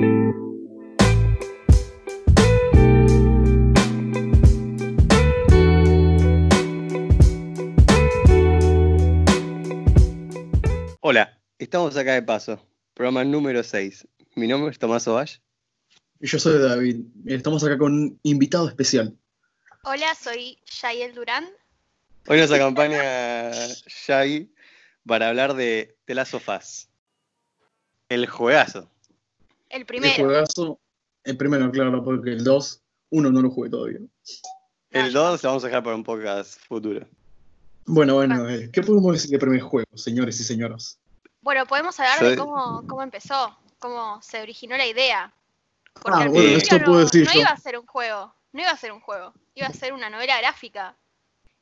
Hola, estamos acá de paso, programa número 6. Mi nombre es Tomás Ovash. Y yo soy David. y Estamos acá con un invitado especial. Hola, soy Yael Durán. Hoy nos acompaña Shaggy para hablar de The Last of Us. El juegazo. El El primero. juegazo, el primero, claro, porque el 2, uno no lo jugué todavía. El 2 lo vamos a dejar para un podcast futuro. Bueno, bueno, eh, ¿qué podemos decir del primer juego, señores y señoras? Bueno, podemos hablar de cómo, cómo empezó, cómo se originó la idea. Porque Ah, al bueno, esto puedo no, decir no yo. iba a ser un juego, no iba a ser un juego, iba a ser una novela gráfica.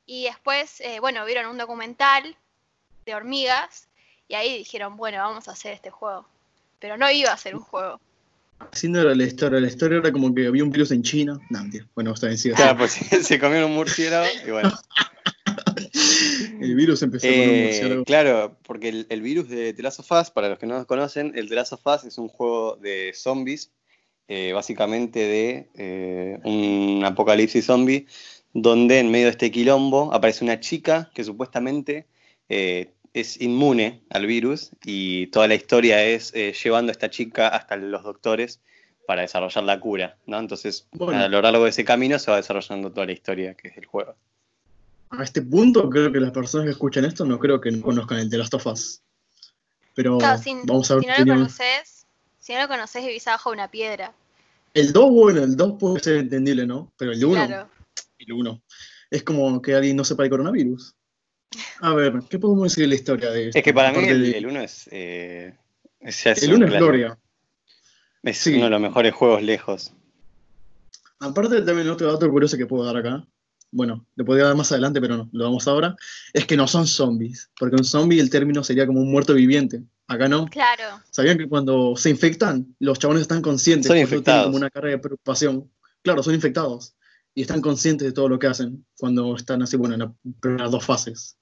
Y después, eh, bueno, vieron un documental de hormigas y ahí dijeron, bueno, vamos a hacer este juego. Pero no iba a ser un juego. Haciendo la historia, la historia era como que había un virus en China. No, mentira. Bueno, está sigue. Claro, pues se comieron un murciélago y bueno. El virus empezó con un Eh, murciélago. claro, porque el, el virus de The Last of Us, para los que no lo conocen, el The Last of Us es un juego de zombies, eh, básicamente de eh, un apocalipsis zombie, donde en medio de este quilombo aparece una chica que supuestamente eh, es inmune al virus y toda la historia es eh, llevando a esta chica hasta los doctores para desarrollar la cura, ¿no? Entonces, Bueno. a lo largo de ese camino se va desarrollando toda la historia que es el juego. A este punto, creo que las personas que escuchan esto no creo que no conozcan el de Last of Us. Pero Claro, sin- vamos a ver si no qué lo conoces, si no lo conoces, vivís abajo de una piedra. El 2, bueno, el 2 puede ser entendible, ¿no? Pero el 1, Claro. el 1, es como que alguien no sepa el coronavirus. A ver, ¿qué podemos decir de la historia de esto? Es que para mí el, de- el 1 es, eh, es- el un 1 es gloria. Es Sí. uno de los mejores juegos lejos. Aparte también otro dato curioso que puedo dar acá, bueno, lo podría dar más adelante, pero no, lo damos ahora, es que no son zombies, porque un zombie el término sería como un muerto viviente. Acá no. Claro. ¿Sabían que cuando se infectan, los chabones están conscientes? Son eso tienen infectados. como una carga de preocupación. Claro, son infectados. Y están conscientes de todo lo que hacen cuando están así, bueno, en las primeras dos fases.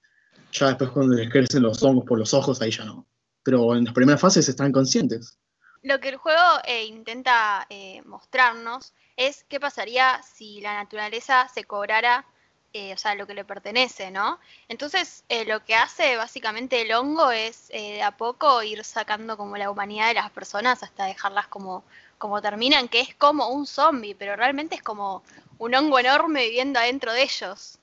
Ya después cuando les crecen los hongos por los ojos, ahí ya no. Pero en las primeras fases están conscientes. Lo que el juego eh, intenta eh, mostrarnos es qué pasaría si la naturaleza se cobrara, eh, o sea, lo que le pertenece, ¿no? Entonces, lo que hace básicamente el hongo es de a poco ir sacando como la humanidad de las personas hasta dejarlas como, como terminan, que es como un zombie, pero realmente es como un hongo enorme viviendo adentro de ellos.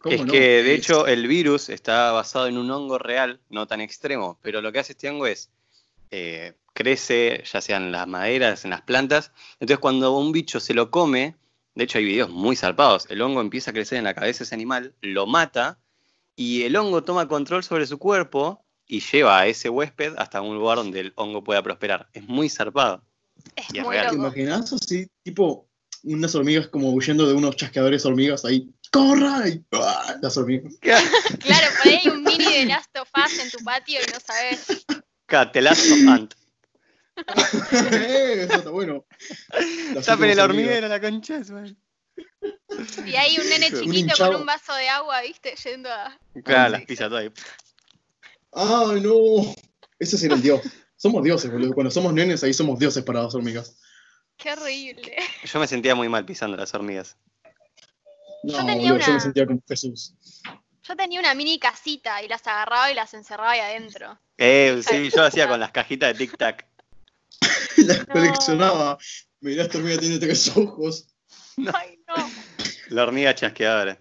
¿Cómo Es no? que de hecho el virus está basado en un hongo real, no tan extremo, pero lo que hace este hongo es eh, crece, ya sea en las maderas, en las plantas. Entonces cuando un bicho se lo come, de hecho hay videos muy zarpados, el hongo empieza a crecer en la cabeza de ese animal, lo mata y el hongo toma control sobre su cuerpo y lleva a ese huésped hasta un lugar donde el hongo pueda prosperar. Es muy zarpado. Es Y es muy real. ¿Te imaginas así? Tipo, unas hormigas como huyendo de unos chasqueadores hormigas ahí. ¡Corra! Y, ¡ah! Las hormigas. Claro, por ahí hay un mini de Last of Us en tu patio y no sabes. Catelazo ant. Eso está bueno. Tapen el hormiguero, la concha madre. Y hay un nene chiquito con un vaso de agua, ¿viste? Yendo a. Claro, Ah, las pisa todo ahí. ¡Ay, no! Ese sería el dios. Somos dioses, boludo. Cuando somos nenes, ahí somos dioses para las hormigas. Qué horrible. Yo me sentía muy mal pisando las hormigas. No, Yo tenía boludo, yo me una- sentía como Jesús. Yo tenía una mini casita y las agarraba y las encerraba ahí adentro. Eh, sí, yo hacía puta. con las cajitas de Tic Tac. Las coleccionaba. Mirá, esta hormiga tiene tres ojos. Ay, no. La hormiga chasqueadora.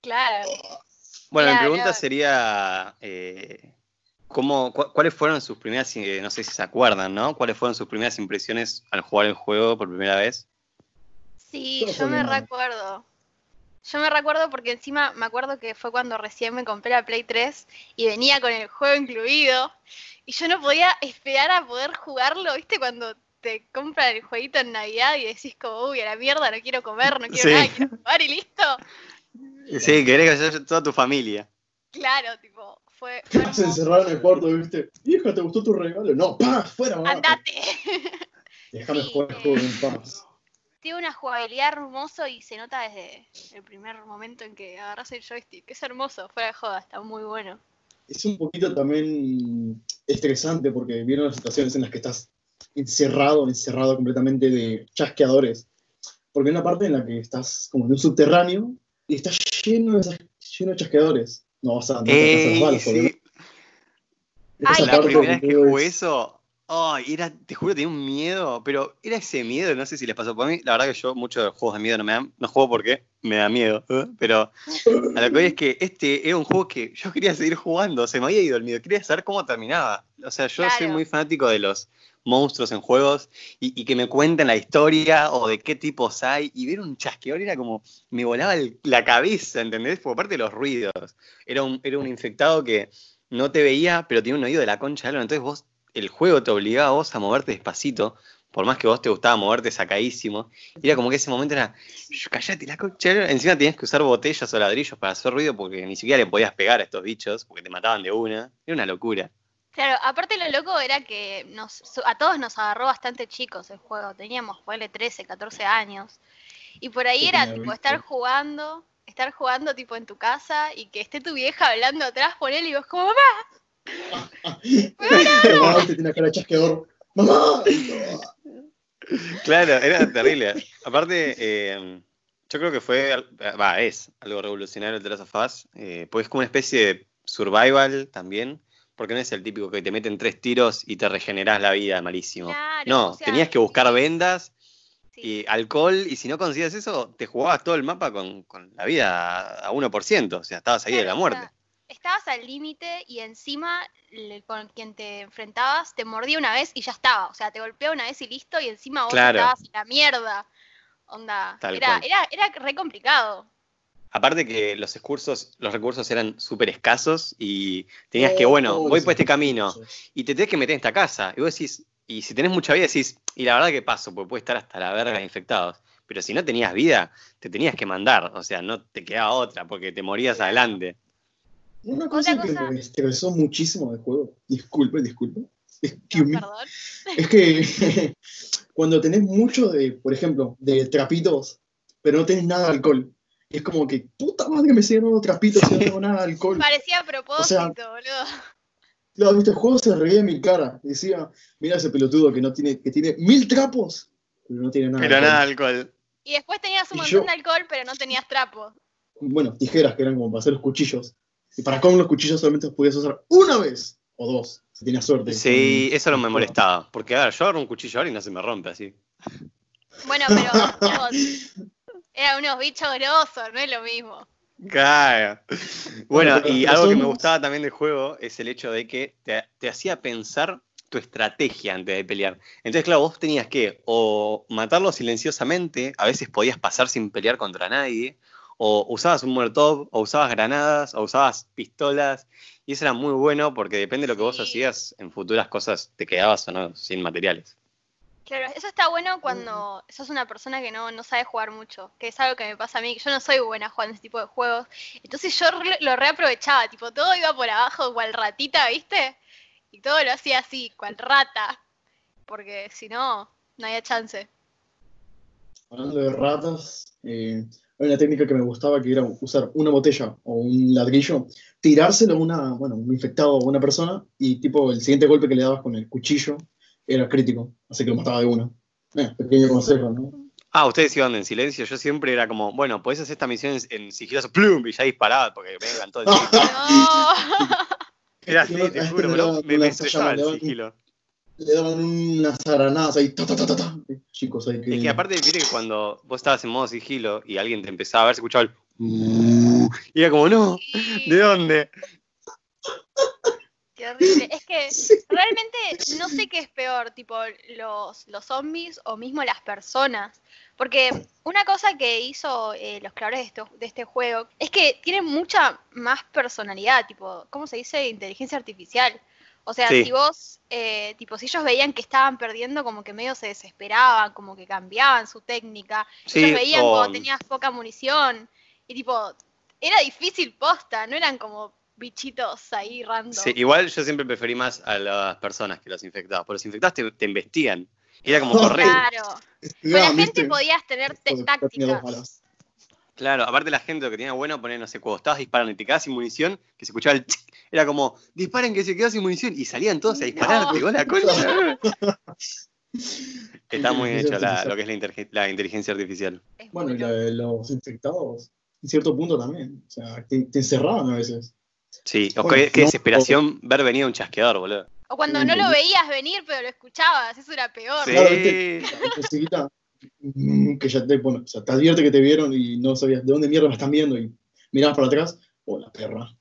Claro. Bueno, mi Claro. pregunta sería, eh, ¿cómo, cu- ¿cuáles fueron sus primeras, eh, no sé si se acuerdan, ¿no? ¿Cuáles fueron sus primeras impresiones al jugar el juego por primera vez? Sí, yo me recuerdo. Yo me recuerdo porque encima me acuerdo que fue cuando recién me compré la Play 3 y venía con el juego incluido. Y yo no podía esperar a poder jugarlo, ¿viste? Cuando te compran el jueguito en Navidad y decís como, uy, a la mierda, no quiero comer, no quiero Sí. nada, quiero jugar y listo. Sí, querés que haya toda tu familia. Claro, tipo, fue, fue Se encerraron en el cuarto, ¿viste? Hija, ¿te gustó tu regalo? No, ¡pah! ¡Fuera, mamá! Andate. Déjame Sí, jugar el juego en paz. Tiene una jugabilidad hermoso y se nota desde el primer momento en que agarras el joystick. Es hermoso, fuera de joda, está muy bueno. Es un poquito también estresante porque vieron las situaciones en las que estás encerrado, encerrado completamente de chasqueadores. Porque hay una parte en la que estás como en un subterráneo y estás lleno de, lleno de chasqueadores. No vas a, no Ey, te balas, sí. Ay, La primera vez que jugué es- eso, ay, era, te juro, tenía un miedo, pero era ese miedo, no sé si les pasó por mí. La verdad que yo muchos juegos de miedo no me dan, no juego porque me da miedo, ¿eh? pero a lo que voy es que este era un juego que yo quería seguir jugando, se me había ido el miedo, quería saber cómo terminaba. O sea, yo soy muy fanático de los monstruos en juegos y, y que me cuenten la historia o de qué tipos hay y ver un chasqueador era como, me volaba el- la cabeza, ¿entendés? Por parte de los ruidos. Era un, era un infectado que no te veía, pero tenía un oído de la concha. Entonces vos, el juego te obligaba a vos a moverte despacito, por más que vos te gustaba moverte sacadísimo. Y era como que ese momento era, "Shh, callate la lora". Encima tenías que usar botellas o ladrillos para hacer ruido porque ni siquiera le podías pegar a estos bichos, porque te mataban de una. Era una locura. Claro, aparte lo loco era que nos, a todos nos agarró bastante chicos el juego. Teníamos, ponle 13, 14 años. Y por ahí era tipo 20. estar jugando, estar jugando tipo en tu casa y que esté tu vieja hablando atrás por él y vos como, mamá, Mamá, te tiene cara de chasqueador. ¡Mamá! Claro, era terrible. Aparte, eh, yo creo que fue, va, es algo revolucionario el The Last of Us, eh, porque es como una especie de survival también, porque no es el típico que te meten tres tiros y te regenerás la vida, malísimo. Claro, no, o sea, tenías que buscar vendas sí. y alcohol, y si no conseguías eso, te jugabas todo el mapa con, con la vida a 1%, o sea, estabas ahí de la o muerte. sea, estabas al límite y encima con quien te enfrentabas te mordía una vez y ya estaba. O sea, te golpeaba una vez y listo y encima vos Claro. estabas en la mierda. Onda, era, era, era re complicado. Aparte que los recursos, los recursos eran súper escasos y tenías que, bueno, oh, voy por este camino. y te tenés que meter en esta casa. Y vos decís, y si tenés mucha vida, decís, y la verdad que paso, porque puede estar hasta la verga de infectados. Pero si no tenías vida, te tenías que mandar. O sea, no te quedaba otra, porque te morías adelante. Una cosa, Otra cosa. que me estresó muchísimo del juego, disculpe, disculpe, Perdón. es que cuando tenés mucho de, por ejemplo, de trapitos, pero no tenés nada de alcohol, es como que, puta madre, me siguen dando trapitos y no tengo nada de alcohol. Parecía a propósito, sea, boludo. Claro, viste, el juego se reía de mi cara. Decía, mira ese pelotudo que no tiene, que tiene mil trapos, pero no tiene nada. de Pero alcohol". nada, alcohol. Y después tenías un Y montón yo- de alcohol, pero no tenías trapo. Bueno, tijeras que eran como para hacer los cuchillos. Y para con los cuchillos solamente los podías usar una vez o dos, si tenías suerte. Sí, Con- eso no me molestaba. Porque, a ver, yo agarro un cuchillo ahora y no se me rompe así. Bueno, pero tipo, eran unos bichos grosos, no es lo mismo. Claro. Bueno, y algo que me gustaba también del juego es el hecho de que te, te hacía pensar tu estrategia antes de pelear. Entonces, claro, vos tenías que o matarlo silenciosamente, a veces podías pasar sin pelear contra nadie, o usabas un molotov, o usabas granadas, o usabas pistolas, y eso era muy bueno porque depende de lo que vos Sí. hacías, en futuras cosas te quedabas o no sin materiales. Claro, eso está bueno cuando sos una persona que no, no sabe jugar mucho, que es algo que me pasa a mí, que yo no soy buena jugando ese tipo de juegos. Entonces yo re- lo reaprovechaba, tipo, todo iba por abajo, cual ratita, ¿viste? Y todo lo hacía así, cual rata. Porque si no, no había chance. Hablando de ratas, eh, hay una técnica que me gustaba que era usar una botella o un ladrillo, tirárselo a una, bueno, un infectado o una persona y tipo el siguiente golpe que le dabas con el cuchillo era crítico, así que lo mataba de una. Eh, pequeño consejo, ¿no? Ah, ustedes iban en silencio, yo siempre era como, bueno, podés hacer esta misión en, sigiloso, plum, y ya disparaba porque me encantó el. No. Era así, te este juro, me, me lanzallamas, estresaba el sigilo. Le daban unas aranadas ahí, ta, ta, ta, ta, ta. Chicos, hay que... Es que aparte, viste que cuando vos estabas en modo sigilo y alguien te empezaba a ver, se escuchaba el. "Uh", y era como, no, ¿de dónde? Qué horrible. Es que realmente no sé qué es peor, tipo los, los zombies o mismo las personas. Porque una cosa que hizo eh, los creadores de, esto- de este juego es que tienen mucha más personalidad, tipo, ¿cómo se dice? Inteligencia artificial. O sea, Sí. si vos, eh, tipo, si ellos veían que estaban perdiendo, como que medio se desesperaban, como que cambiaban su técnica. Sí, ellos veían o- cuando tenías poca munición. Y tipo, era difícil posta, no eran como bichitos ahí random. Sí, igual yo siempre preferí más a las personas que los infectados. Porque los infectados te, te investigan. Y era como correr. Claro. Con Ya, la gente podías tener tácticas. Claro, aparte la gente lo que tenía bueno poner, no sé, cuando estabas disparando y te quedabas sin munición, que se escuchaba el tic, era como, disparen que se quedó sin munición, y salían todos a dispararte, No. igual la concha. Está muy hecho la- lo que es la, inteligencia artificial. Bueno, y la de los infectados, en cierto punto también. O sea, te, te encerraban a veces. Sí, o Bueno, qué, qué no- desesperación ver venir a un chasqueador, boludo. O cuando no lo veías venir, pero lo escuchabas, eso era peor. Sí. Claro, mm, que ya te pone, o sea, te advierte que te vieron y no sabías de dónde mierda me están viendo y mirabas para atrás, o la perra.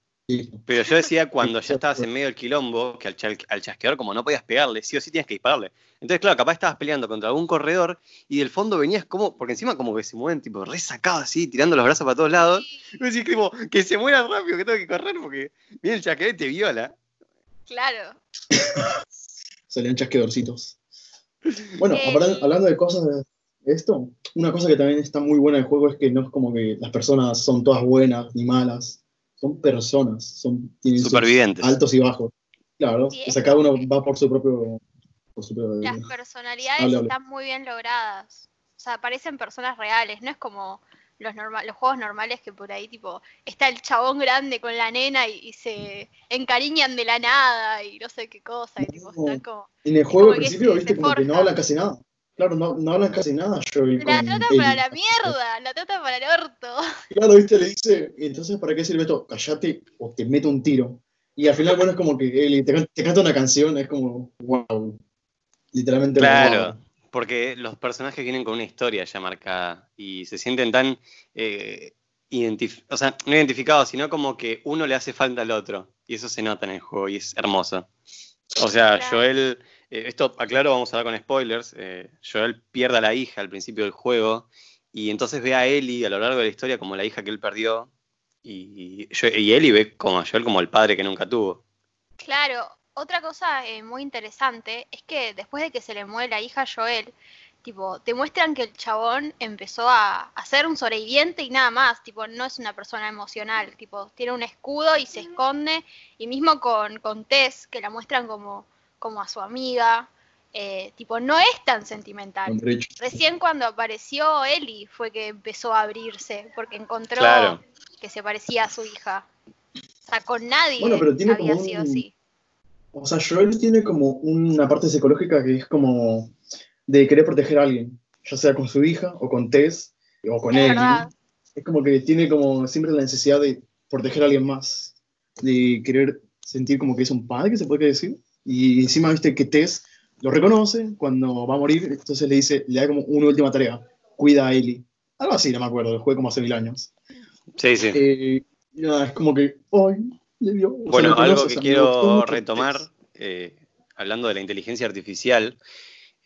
Pero yo decía cuando ya estabas en medio del quilombo, que al, cha- al chasqueador, como no podías pegarle, sí o sí tienes que dispararle. Entonces, claro, capaz estabas peleando contra algún corredor y del fondo venías como, porque encima como que se mueven tipo resacados así, tirando los brazos para todos lados. Y decís como que se mueran rápido, que tengo que correr porque viene el chasqueador y te viola. claro. Salían chasquedorcitos. Bueno, Eh, hablan- hablando de cosas de esto, una cosa que también está muy buena del juego es que no es como que las personas son todas buenas ni malas, son personas, son tienen Supervivientes. altos y bajos. Claro, Sí, o sea, cada uno va por su propio... Por su propio Las personalidades Hable, hable. están muy bien logradas. O sea, parecen personas reales, no es como los, norma- los juegos normales que por ahí, tipo, está el chabón grande con la nena y, y se encariñan de la nada y no sé qué cosa, y tipo, No. están como... En el juego al principio, se- viste, se como que no hablan casi nada. Claro, no, no hablan casi nada. Joel La trata para la mierda, la trata para el orto. Claro, viste, le dice, "¿Y entonces ¿para qué sirve esto? Callate o te meto un tiro. Y al final, bueno, es como que Ellie te, can- te canta una canción, es como, wow. Literalmente. Claro, wow. porque los personajes vienen con una historia ya marcada y se sienten tan, eh, identif- o sea, no identificados, sino como que uno le hace falta al otro. Y eso se nota en el juego y es hermoso. O sea, Claro. Joel, eh, esto aclaro, vamos a dar con spoilers, eh, Joel pierde a la hija al principio del juego y entonces ve a Ellie a lo largo de la historia como la hija que él perdió y, y, y Ellie ve como a Joel como el padre que nunca tuvo. Claro, otra cosa eh, muy interesante es que después de que se le muere la hija a Joel, tipo, te muestran que el chabón empezó a, a ser un sobreviviente y nada más, tipo, no es una persona emocional, tipo, tiene un escudo y se esconde, y mismo con, con Tess, que la muestran como, como a su amiga, eh, tipo, no es tan sentimental. Recién cuando apareció Ellie fue que empezó a abrirse, porque encontró Claro. que se parecía a su hija. O sea, con nadie Bueno, pero tiene había como sido un- así. O sea, Joel tiene como una parte psicológica que es como de querer proteger a alguien, ya sea con su hija o con Tess o con Es Ellie. verdad. Es como que tiene como siempre la necesidad de proteger a alguien más, de querer sentir como que es un padre, que se puede decir. Y encima, viste que Tess lo reconoce cuando va a morir, entonces le dice, le da como una última tarea, cuida a Ellie. Algo así, no me acuerdo, lo jugué como hace mil años. Sí, sí. Eh, nada, es como que, ¡ay! Le dio. o sea, Bueno, conoce, algo que sea, quiero retomar, eh, hablando de la inteligencia artificial,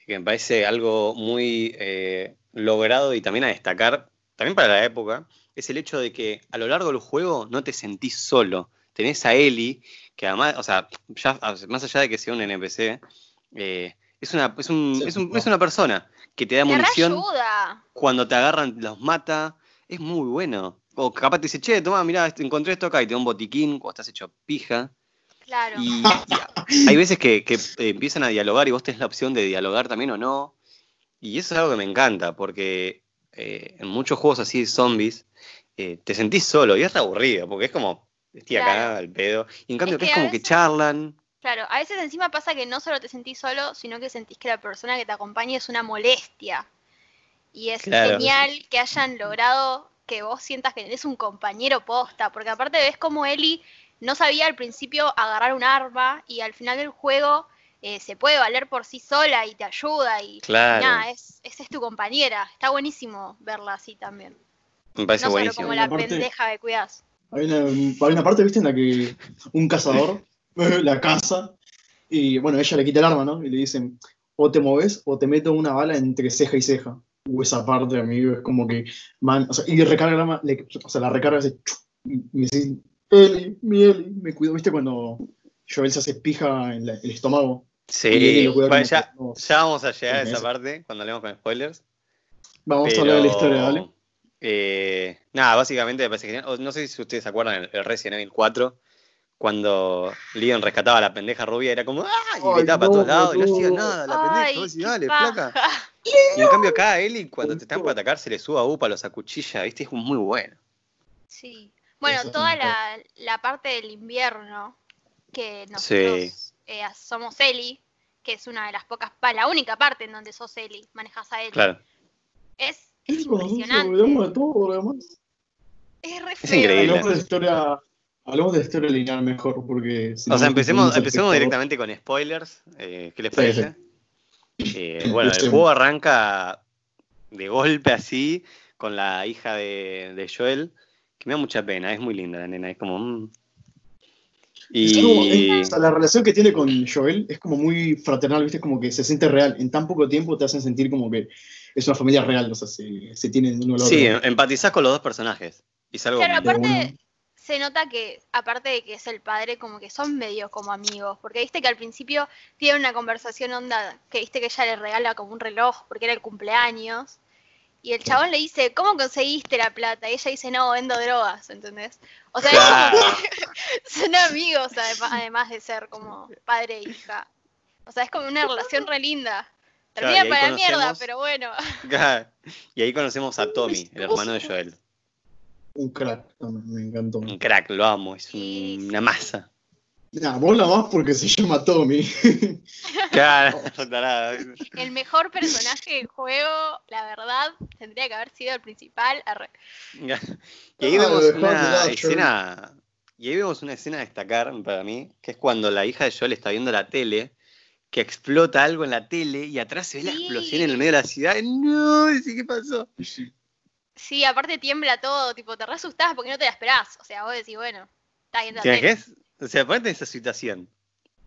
que me parece algo muy eh, logrado y también a destacar, también para la época, es el hecho de que a lo largo del juego no te sentís solo. Tenés a Ellie, que además, o sea, ya, más allá de que sea un NPC, eh, es, una, es, un- Sí, es, un- no. es una persona que te da Te munición reayuda. cuando te agarran, los mata, es muy bueno. O capaz te dice, che, toma, mirá, este- encontré esto acá y te da un botiquín cuando estás hecho pija. Claro. Y, y hay veces que, que, eh, empiezan a dialogar y vos tenés la opción de dialogar también o no. Y eso es algo que me encanta, porque eh, en muchos juegos así de zombies eh, te sentís solo y es aburrido, porque es como, estoy acá Claro. al pedo. Y en cambio Es que que es como que charlan. Claro, a veces encima pasa que no solo te sentís solo, sino que sentís que la persona que te acompaña es una molestia. Y es Claro. genial que hayan logrado que vos sientas que tenés un compañero posta, porque aparte ves como Ellie no sabía al principio agarrar un arma y al final del juego eh, se puede valer por sí sola y te ayuda y Claro. nada, es, esa es tu compañera. Está buenísimo verla así también. Me parece no solo buenísimo. como la Aparte- pendeja que cuidas. Hay una, hay una parte, viste, en la que un cazador la caza y, bueno, ella le quita el arma, ¿no? Y le dicen, o te moves o te meto una bala entre ceja y ceja. Uh, esa parte, amigo, es como que, man, o sea, y recarga el arma, le- o sea, la recarga chu, y me dice, Eli, mi Eli, me cuido, viste, cuando Joel se hace pija en la- el estómago. Sí, bueno, ya, vamos a llegar a esa parte cuando hablemos con spoilers. Vamos Pero, a hablar de la historia, dale. Eh, nada, básicamente me parece genial. No sé si ustedes se acuerdan el, el Resident Evil 4, cuando Leon rescataba a la pendeja rubia, era como ¡ah! Y gritaba para no, todos lados y no hacía nada la pendeja. Ay, Vos qué dale, paja. flaca. Y en cambio acá Eli, cuando te están por atacar, se le suba a UPA, los acuchilla, ¿viste? Es muy bueno. Sí. Bueno, Eso toda la, la parte del invierno, que nosotros Sí. eh, somos Eli, que es una de las pocas, la única parte en donde sos Ellie, manejas a Ellie. Claro. Es, impresionante. De todo lo demás. Es re Es feo. increíble. Hablamos de la historia, hablamos de historia lineal mejor, porque... si O no, sea, empecemos, empecemos directamente con spoilers. eh, ¿Qué les Sí, parece? Eh, bueno, el juego arranca de golpe así, con la hija de, de Joel, que me da mucha pena, es muy linda la nena, es como... mm. Es como- Y... es- o sea, la relación que tiene con Joel es como muy fraternal, ¿viste? Como que se siente real. En tan poco tiempo te hacen sentir como que es una familia real, o sea, se, se tienen uno al otro. Sí, empatizás con los dos personajes. Y es algo Claro, aparte se nota que, aparte de que es el padre, como que son medio como amigos, porque viste que al principio tiene una conversación onda, que viste que ella le regala como un reloj, porque era el cumpleaños, y el chabón le dice, ¿cómo conseguiste la plata? Y ella dice, no, vendo drogas, ¿entendés? O sea, es Claro. como que son amigos, adem- además de ser como padre e hija. O sea, es como una relación re linda. Termina ahí para la mierda, conocemos- pero bueno. Y ahí conocemos a Tommy, el hermano de Joel. Un crack, también, me encantó. Un crack, lo amo, es un- una masa. Nah, vos la más porque se llama Tommy. Claro. El mejor personaje del juego, la verdad, tendría que haber sido el principal. Arre. Y ahí Ah, vemos una escena. Y ahí vemos una escena a destacar para mí, que es cuando la hija de Joel está viendo la tele, que explota algo en la tele y atrás se ve la explosión en el medio de la ciudad. No, ¿sí ¿qué pasó? Sí, aparte tiembla todo, tipo, te re asustás porque no te la esperás. O sea, vos decís, bueno, está viendo la ¿Qué tele. es? O sea, ponete en esa situación.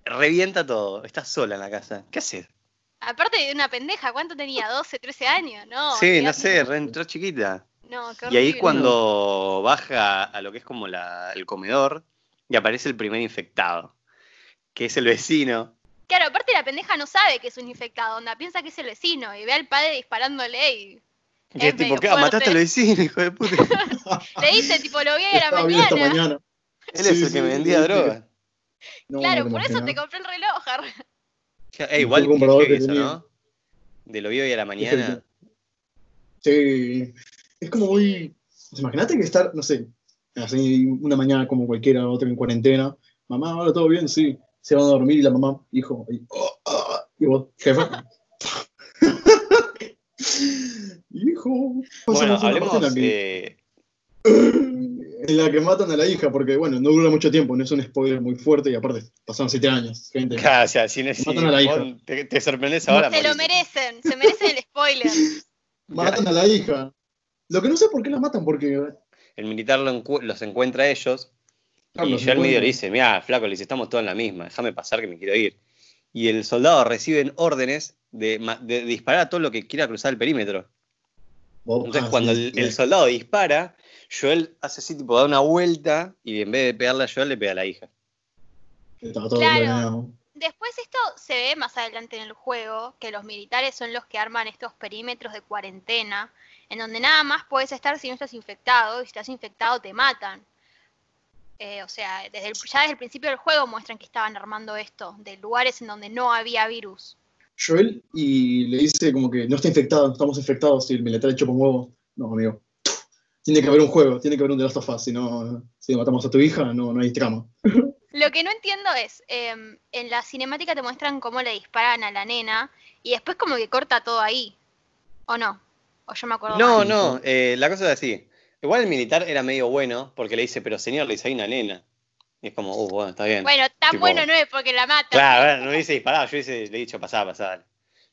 Revienta todo, estás sola en la casa. ¿Qué haces? Aparte de una pendeja, ¿cuánto tenía? ¿12, 13 años? No. sí, no sé, reentró chiquita. No, qué Y ahí cuando baja a lo que es como la- el comedor y aparece el primer infectado, que es el vecino. Claro, aparte la pendeja no sabe que es un infectado, onda, piensa que es el vecino y ve al padre disparándole y Es tipo, ¿qué? fuerte. Mataste al vecino, hijo de puta. le dice, tipo, lo vi a la mañana. mañana. Él Sí, es el sí, que me vendía sí, sí. droga. No, Claro, no por eso te compré el reloj, Harry. Eh, igual que eso, tenía. ¿no? De lo vi hoy a la mañana. Sí. Es como muy. Imagínate que estar, no sé, así una mañana como cualquiera, otra en cuarentena. Mamá, ahora todo bien, sí. Se van a dormir y la mamá, hijo, y, oh, ah, y vos, jefe. hijo. Bueno, Pasamos una hablemos. parte en la que- eh, en la que matan a la hija, porque bueno, no dura mucho tiempo, no es un spoiler muy fuerte y aparte pasaron siete años, gente. si si Matan a la hija. te, te sorprendes ahora. Se lo merecen, se merecen el spoiler. Matan a la hija. Lo que no sé por qué la matan, porque. El militar lo encu- los encuentra a ellos claro, y yo al medio le dice, mira, flaco, le dice, estamos todos en la misma, déjame pasar que me quiero ir. Y el soldado recibe órdenes de, disparar a todo lo que quiera cruzar el perímetro. Entonces ah, cuando sí, el, el soldado dispara, Joel hace así, tipo, da una vuelta y en vez de pegarle a Joel, le pega a la hija. Todo Claro. Después esto se ve más adelante en el juego, que los militares son los que arman estos perímetros de cuarentena, en donde nada más puedes estar si no estás infectado, y si estás infectado te matan. Eh, o sea, desde el- ya desde el principio del juego muestran que estaban armando esto, de lugares en donde no había virus. Joel y le dice como que no está infectado, estamos infectados y el militar chupa un huevo. No, amigo. Tiene que haber un juego, tiene que haber un The Last of Us, si no, si matamos a tu hija, no, no hay trama. Lo que no entiendo es, em, en la cinemática te muestran cómo le disparan a la nena, y después como que corta todo ahí. ¿O no? O yo me acuerdo No, mal. no, eh, la cosa es así. Igual el militar era medio bueno porque le dice, pero señor, le dice, hay una nena. Y es como, uh, bueno, está bien. Bueno, tan Tipo- bueno no es porque la matan. Claro, bueno, no hubiese disparado, yo hubiese, le he dicho, pasá, pasá. dale". O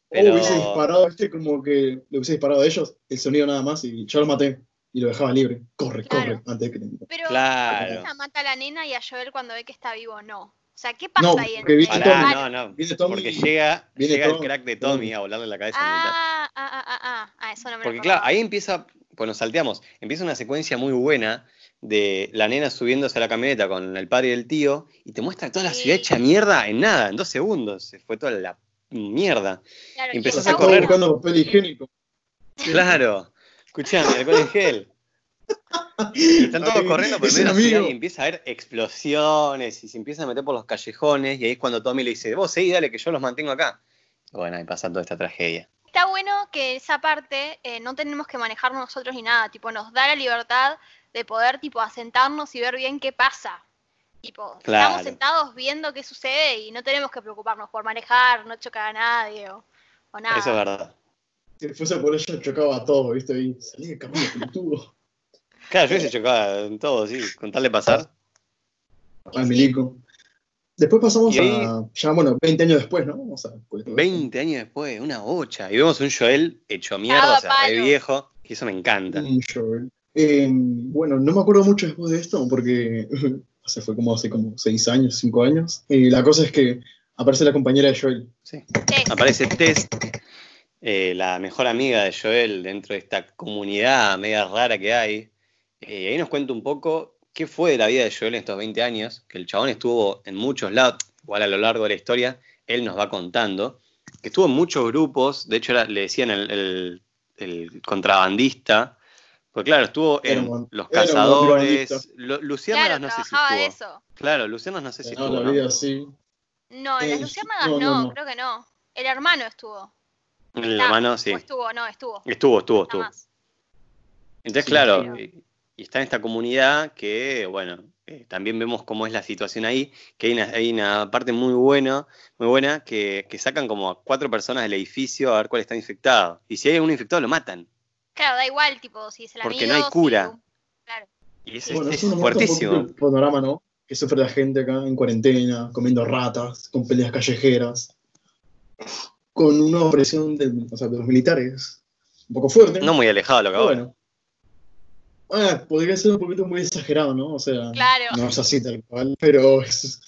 Pero, hubiese disparado, este como que le hubiese disparado a ellos, el sonido nada más, y yo lo maté y lo dejaba libre. Corre, Claro. corre, antes de que Pero Claro. ella mata a la nena y a Joel cuando ve que está vivo no. O sea, ¿qué pasa No, ahí en el no, no, Viene Tommy porque llega, viene llega el crack de Tommy a volarle la cabeza. Ah, ah, ah, ah, ah, ah, eso no me lo Porque claro, acordaba. ahí empieza, pues nos salteamos, empieza una secuencia muy buena de la nena subiéndose a la camioneta con el padre y el tío y te muestra toda la Sí. ciudad hecha mierda en nada, en dos segundos, se fue toda la mierda. Claro, y empezás a correr. buscando papel higiénico. Claro, escuchame, alcohol en gel. Y están todos Ay, corriendo por medio de la y empieza a haber explosiones y se empieza a meter por los callejones y ahí es cuando Tommy le dice, vos seguí, dale que yo los mantengo acá. Bueno, ahí pasa toda esta tragedia. Está bueno que esa parte eh, no tenemos que manejarnos nosotros ni nada, tipo nos da la libertad de poder tipo asentarnos y ver bien qué pasa. Tipo, Claro. estamos sentados viendo qué sucede y no tenemos que preocuparnos por manejar, no chocar a nadie o, o nada. Eso es verdad. Si fuese por ella, chocaba a todo, ¿viste? Y salí de camino, pelotudo. Claro, yo hubiese chocado en todo, sí, con tal de pasar. Al milico. Después pasamos ahí- a. Ya, bueno, 20 años después, ¿no? O sea, pues, 20 años después, una bocha. Y vemos un Joel hecho mierda, o sea, de viejo. Y eso me encanta. Un Joel. Eh, bueno, no me acuerdo mucho después de esto, porque hace fue como hace como 6 años, 5 años. Y la cosa es que aparece la compañera de Joel. Sí. Aparece Tess, eh, la mejor amiga de Joel dentro de esta comunidad media rara que hay. Eh, y ahí nos cuenta un poco qué fue de la vida de Joel en estos 20 años, que el chabón estuvo en muchos lados, igual a lo largo de la historia, él nos va contando, que estuvo en muchos grupos, de hecho era- le decían el, el- el contrabandista, porque claro, estuvo en un- Los Cazadores, contrabandista. Lu- Luciérnagas claro, no sé si de estuvo. eso. Claro, no sé si No, estuvo. la ¿no? vida así. No, en las Eh, no, no, no, no. creo que no. El hermano estuvo. El Está, hermano, sí. o estuvo, no, estuvo. Estuvo, estuvo, estuvo. Entonces, Sí, claro, pero- y, está en esta comunidad que, bueno, eh, también vemos cómo es la situación ahí, que hay una, hay una parte muy buena, muy buena, que, que sacan como a cuatro personas del edificio a ver cuál está infectado. Y si hay uno infectado, lo matan. Claro, da igual, tipo, si es el Porque amigo, no hay si- cura. Claro. Y eso Bueno, es, es un fuertísimo. el panorama, ¿no? Que sufre la gente acá en cuarentena, comiendo ratas, con peleas callejeras, con una opresión de, o sea, de los militares un poco fuerte. No muy alejado lo que bueno. Ah, podría ser un poquito muy exagerado, ¿no? O sea, Claro. no es así tal cual, pero es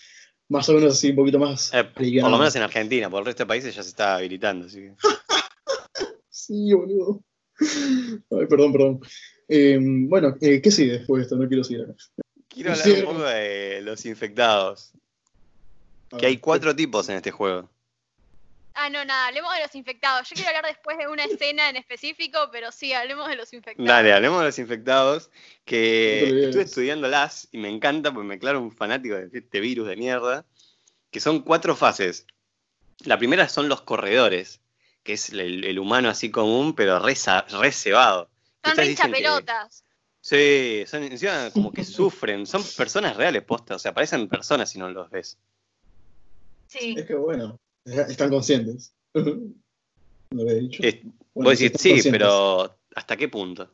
más o menos así, un poquito más. Eh, por lo menos en Argentina, por el resto de países ya se está habilitando. Así que. Sí, boludo. Ay, perdón, perdón. Eh, bueno, eh, ¿qué sigue después de esto? No quiero seguir acá. Quiero hablar un poco de los infectados. Que hay cuatro tipos en este juego. Ah, no, nada, hablemos de los infectados. Yo quiero hablar después de una escena en específico, pero sí, hablemos de los infectados. Dale, hablemos de los infectados, que estuve estudiándolas y me encanta porque me declaro un fanático de este virus de mierda, que son cuatro fases. La primera son los corredores, que es el, el humano así común, pero re, re cebado. Son re pelotas. Sí, son encima como que sufren, son personas reales postas, o sea, parecen personas si no los ves. Sí. Es que bueno, están conscientes. Lo había dicho. Es- Bueno, vos decís, están sí, pero ¿hasta qué punto?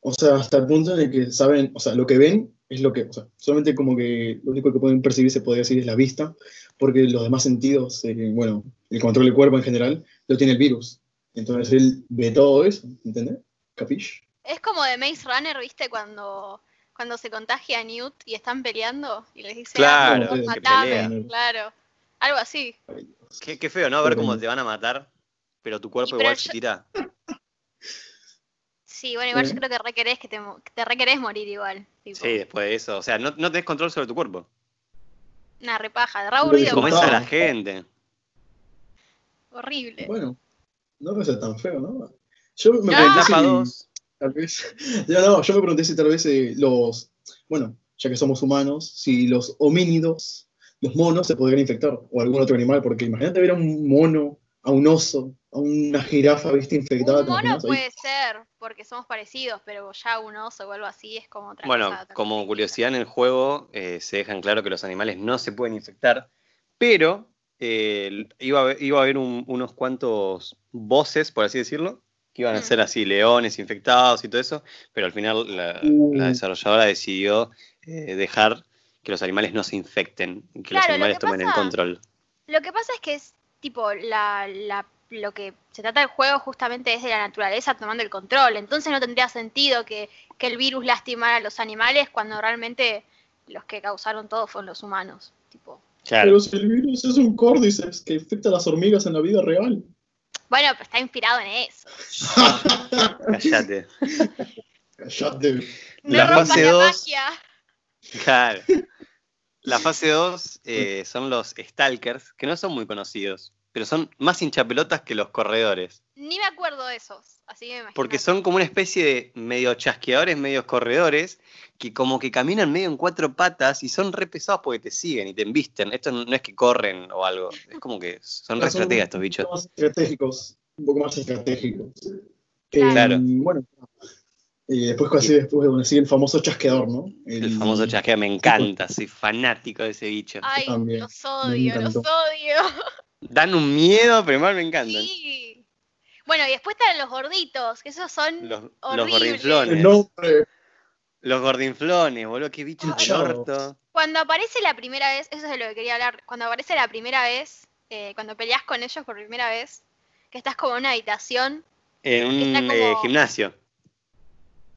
O sea, hasta el punto en el que saben, o sea, lo que ven es lo que, o sea, solamente como que lo único que pueden percibir se podría decir es la vista, porque los demás sentidos, eh, bueno, el control del cuerpo en general, lo tiene el virus. Entonces él ve todo eso, ¿entendés? ¿Capish? Es como de Maze Runner, ¿viste? Cuando, cuando se contagia a Newt y están peleando y les dice, Claro, "Ah, que matame", pelean. claro. Algo así. Qué, qué feo, ¿no? Ver cómo te van a matar, pero tu cuerpo Y igual yo- se tira. Sí, bueno, igual yo creo que requerés que te, mo- que te requerés morir igual. Tipo, Sí, después de eso. O sea, no, no tenés control sobre tu cuerpo. Una repaja, de re aburrido. Comés a la gente. horrible. Bueno, no ser tan feo, ¿no? Yo me No. pregunté si, 2. tal vez, ya no, yo me pregunté si tal vez eh, los, bueno, ya que somos humanos, si los homínidos, los monos se podrían infectar, o algún otro animal, porque imagínate ver a un mono, a un oso, a una jirafa, viste, infectada. Un ¿te mono puede ser, porque somos parecidos, pero ya un oso o algo así es como otra Bueno, cosa. como curiosidad en el juego, eh, se dejan claro que los animales no se pueden infectar, pero eh, iba a haber, iba a haber un- unos cuantos voces, por así decirlo, que iban a Mm. ser así, leones infectados y todo eso, pero al final la, Uh. la desarrolladora decidió eh, dejar que los animales no se infecten, que los Claro, animales que tomen el control. Lo que pasa es que es tipo la, la- lo que se trata del juego justamente es de la naturaleza tomando el control. Entonces no tendría sentido que, que el virus lastimara a los animales cuando realmente los que causaron todo fueron los humanos. Tipo, Claro. Pero si el virus es un córdiceps que afecta a las hormigas en la vida real. bueno, pero está inspirado en eso. Cállate. Callate. No La fase la dos- magia. Claro. La fase 2 son los Stalkers, que no son muy conocidos, pero son más hinchapelotas que los corredores. Ni me acuerdo de esos, así que me imagino. Porque son como una especie de medio chasqueadores, medios corredores, que como que caminan medio en cuatro patas y son re pesados porque te siguen y te embisten. Esto no es que corren o algo, es como que son re estrategas estos un bichos. poco más estratégicos. Un poco más estratégicos. Claro. Eh, Claro. bueno, Y después casi después bueno, sigue el famoso chasqueador, ¿no? El, famoso chasqueador, me encanta, soy fanático de ese bicho. Ay, también, los odio, los odio. Dan un miedo, pero igual me encantan. Sí. Bueno, y después están los gorditos, que esos son Los, gordinflones. Los gordinflones, boludo, qué bicho del Chao. orto. Cuando aparece la primera vez, eso es de lo que quería hablar, cuando aparece la primera vez, eh, cuando peleas con ellos por primera vez, que estás como en una habitación, En un como- eh, gimnasio.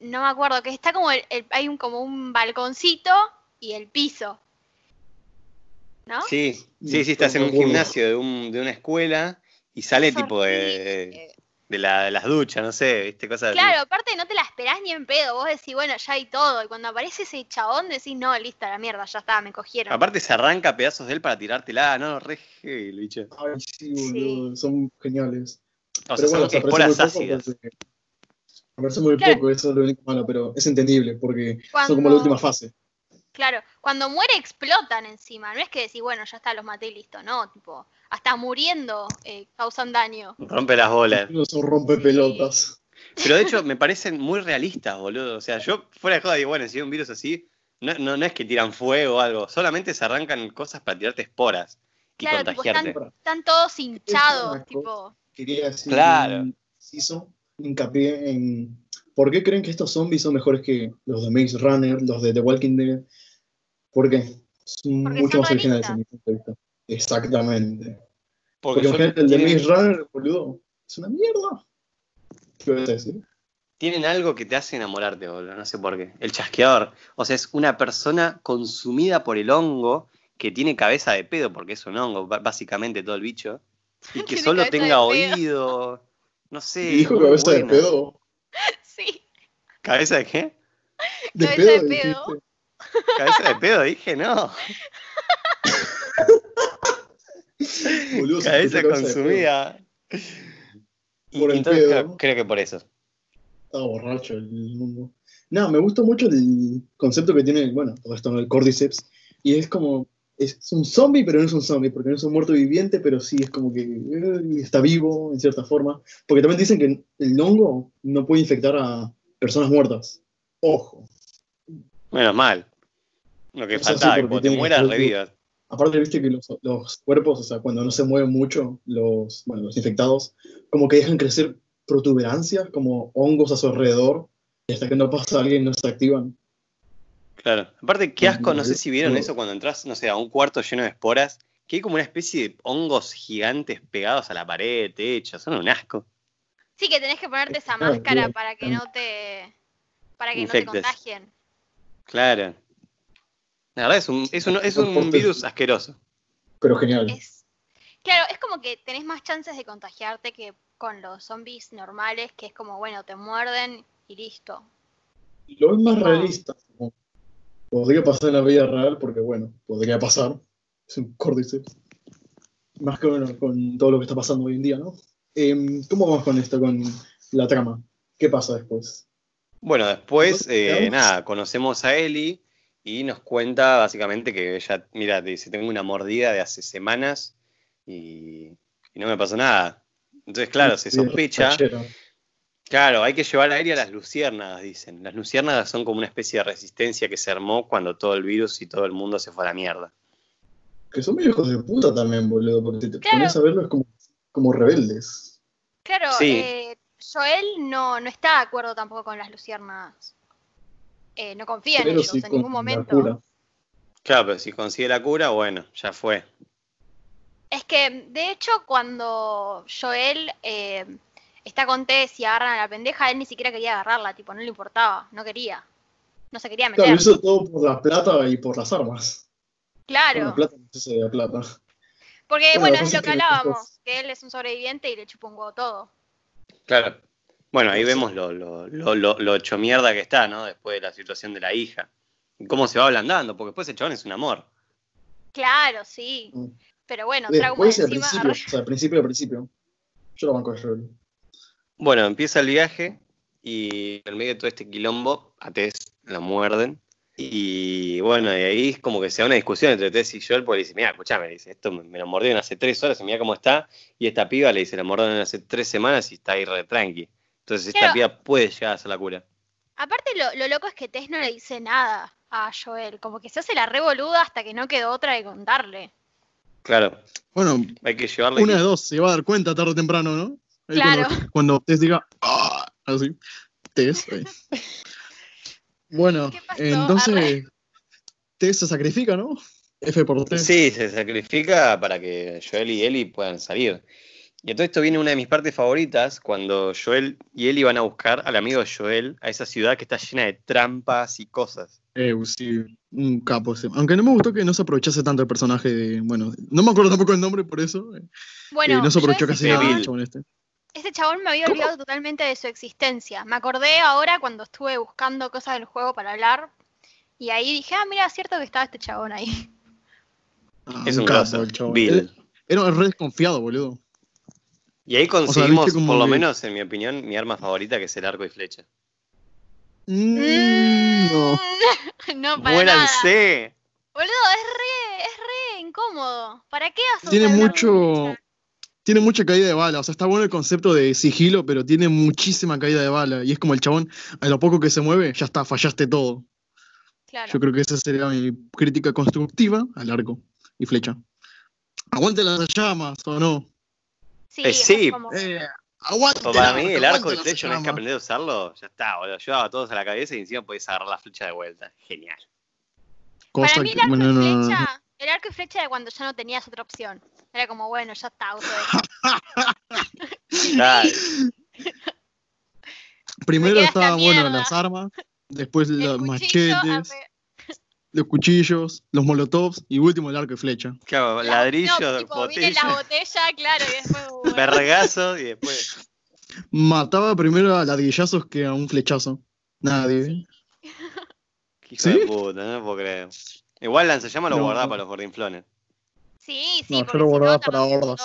No me acuerdo, que está como, el- el- hay un, como un balconcito y el piso. ¿no? Sí, sí, sí, estás en un gimnasio de, un- de una escuela y sale Es tipo de, de, la- de las duchas, no sé, viste, cosas así. Claro, aparte no te la esperás ni en pedo, vos decís, bueno, ya hay todo, y cuando aparece ese chabón decís, no, listo, la mierda, ya está, me cogieron. Aparte se arranca pedazos de él para tirártela, no, re heavy el bicho. Ay, sí, boludo, son geniales. O sea, Pero bueno, son muy poco ácidas. porque- Aparece muy Claro. poco, eso es lo único malo, pero es entendible porque Cuando- son como la última fase. Claro, cuando muere explotan encima, no es que decís, bueno, ya está, los maté y listo, no, tipo, hasta muriendo eh, causan daño. Rompe las bolas. No son rompepelotas. Pero de hecho me parecen muy realistas, boludo. O sea, yo fuera de joda digo, bueno, si hay un virus así, no, no, no es que tiran fuego o algo, solamente se arrancan cosas para tirarte esporas y Claro, tipo, contagiarte. están, están todos hinchados, tipo, Quería decir Claro. un inciso, hincapié en por qué creen que estos zombies son mejores que los de Maze Runner, los de The Walking Dead. ¿Por qué? Son Porque mucho son más originales en mi punto de vista. Exactamente. Porque Porque son- imagínate, el de tienen, Maze Runner, boludo, es una mierda. ¿Qué a decir? tienen algo que te hace enamorarte, boludo. No sé por qué. El chasqueador. O sea, es una persona consumida por el hongo que tiene cabeza de pedo, porque es un hongo, básicamente todo el bicho. Y que solo tenga pedo. oído. No sé. Y dijo cabeza de pedo. sí, ¿Cabeza de qué? De Cabeza pedo, de pedo. dijiste. Cabeza de pedo, dije, no. Boludo, cabeza consumida. Y Por el entonces pedo. creo, creo que por eso. Estaba borracho el mundo. No, me gusta mucho el concepto que tiene, bueno, todo esto, el Cordyceps. Y es como, es un zombie, pero no es un zombie, porque no es un muerto viviente, pero sí es como que eh, está vivo, en cierta forma. Porque también dicen que el hongo no puede infectar a personas muertas. Ojo. Menos mal. Lo que O sea, faltaba, sí, cuando te mueras, revivas. Aparte, viste que los, los cuerpos, o sea, cuando no se mueven mucho, los, bueno, los infectados, como que dejan crecer protuberancias, como hongos a su alrededor, y hasta que no pasa alguien no se activan. Claro. Aparte, qué asco, no sé si vieron eso cuando entras, no sé, a un cuarto lleno de esporas, que hay como una especie de hongos gigantes pegados a la pared, techo, son un asco. sí que tenés que ponerte esa máscara para que no te, para que no te contagien. Claro. La verdad es un, es un, es un virus asqueroso. Pero genial. Es, claro, es como que tenés más chances de contagiarte que con los zombies normales, que es como, bueno, te muerden y listo. Lo es más realista. como Podría pasar en la vida real, porque bueno, podría pasar. Es un córdiceps. Más que bueno, con todo lo que está pasando hoy en día, ¿no? Em, ¿Cómo vamos con esto, con la trama? ¿Qué pasa después? Bueno, después, eh, nada, conocemos a Eli y nos cuenta básicamente que ella, mira, te dice, tengo una mordida de hace semanas y, y no me pasó nada. Entonces, claro, se sospecha. Claro, hay que llevar a Eli a las luciérnagas, dicen. Las luciérnagas son como una especie de resistencia que se armó cuando todo el virus y todo el mundo se fue a la mierda. Que son medio hijos de puta también, boludo, porque te Claro. pones a verlo es como, como rebeldes. Claro, Sí. eh, Joel no, no está de acuerdo tampoco con las luciernas. Eh, no confía en ellos sí en ningún la momento. cura. Claro, pero si consigue la cura, bueno, ya fue. Es que, de hecho, cuando Joel eh, está con Tess y agarran a la pendeja, él ni siquiera quería agarrarla, tipo, no le importaba, no quería. No se quería meter. Claro, hizo todo por la plata y por las armas. Claro, la plata no se de plata. porque Bueno, bueno, es lo que hablábamos, que él es un sobreviviente y le chupa un huevo todo. Claro. Bueno, ahí Sí. vemos lo, lo, lo, lo, lo hecho mierda que está, ¿no? Después de la situación de la hija. Y cómo se va ablandando, porque después el chabón es un amor. Claro, sí. Mm. Pero bueno, trauma Después, al encima. principio, o sea, al principio, al principio. Yo lo banco de. Bueno, empieza el viaje y en medio de todo este quilombo, a Tess la muerden. Y bueno, y ahí es como que se da una discusión entre Tess y Joel, porque le dice, mira, escuchame, dice, esto me lo mordieron hace tres horas y mira cómo está. Y esta piba le dice, la mordieron hace tres semanas y está ahí re tranqui. Entonces esta piba puede llegar a hacer la cura. Aparte, lo, lo loco es que Tess no le dice nada a Joel. Como que se hace la revoluda hasta que no quedó otra de contarle. Claro, Bueno, hay que llevarle. una de dos, se va a dar cuenta tarde o temprano, ¿no? Claro. Cuando, cuando Tess diga, "Ah", así, Tess. ahí. Bueno, entonces. Tess se sacrifica, ¿no? F por Tess. Sí, se sacrifica para que Joel y Ellie puedan salir. Y todo esto viene una de mis partes favoritas, cuando Joel y Ellie van a buscar al amigo de Joel a esa ciudad que está llena de trampas y cosas. Eh, sí, un capo ese. Aunque no me gustó que no se aprovechase tanto el personaje de. Bueno, no me acuerdo tampoco el nombre por eso. eh, Bueno, que no se aprovechó casi nada chabón este. Chabón me había ¿Cómo? olvidado totalmente de su existencia. Me acordé ahora cuando estuve buscando cosas del juego para hablar. Y ahí dije, ah, mira, es cierto que estaba este chabón ahí. Ah, Es un grosso, el chabón. Bill. Era, era re desconfiado, boludo. Y ahí conseguimos, por lo que- menos, en mi opinión, mi arma favorita, que es el arco y flecha. Mm, no. no, para nada. ¡Muéranse! Boludo, es re, es re incómodo. ¿Para qué a Tiene mucho. flecha? Tiene mucha caída de bala. O sea, está bueno el concepto de sigilo, pero tiene muchísima caída de bala. Y es como el chabón, a lo poco que se mueve, ya está, fallaste todo. Claro. Yo creo que esa sería mi crítica constructiva al arco y flecha. Aguante las llamas o no. Sí, Eh, sí. como- Eh, aguante. Para mí, el arco y flecha, una vez que aprendés a usarlo, ya está, boludo. Llevaba a todos a la cabeza y encima podés agarrar la flecha de vuelta. Genial. Cosa Para mí el que- arco bueno, y no, no, no. flecha, el arco y flecha de cuando ya no tenías otra opción. Era como, bueno, ya está, uso. Primero estaban, bueno, las armas, después El los cuchillo, machetes, los cuchillos, los molotovs y último el arco y flecha. Claro, la- ladrillo, no, tipo, viene la botella, botella, claro, y después. bueno. vergazo y después. Mataba primero a ladrillazos que a un flechazo. Nadie. Qué hijo ¿Sí? de puta, no puedo creer. Igual lanzallamas lo No, guardaba no. para los gordinflones. Sí, sí, No, yo lo guardaba para montón.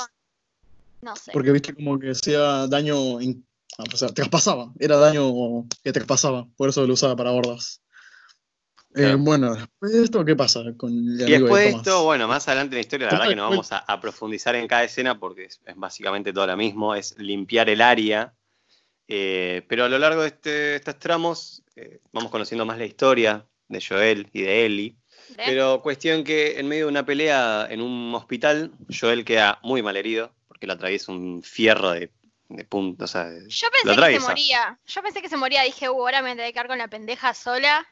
No sé. Porque viste como que hacía daño. in- ah, o sea, te pasaba. Era daño que te pasaba. Por eso lo usaba para hordas. Eh, bueno, después de esto, ¿qué pasa con el Y después de esto, bueno, más adelante en la historia, la Tomás, verdad que no vamos a, a profundizar en cada escena porque es, es básicamente todo lo mismo, es limpiar el área. Eh, pero a lo largo de este- estos tramos eh, vamos conociendo más la historia de Joel y de Ellie. ¿Eh? Pero cuestión que en medio de una pelea en un hospital, Joel queda muy mal herido porque le atraviesa un fierro de, de punta. O sea, de- Yo lo pensé que se moría. Yo pensé que se moría. Dije, uh, ahora me tendré que quedar con la pendeja sola.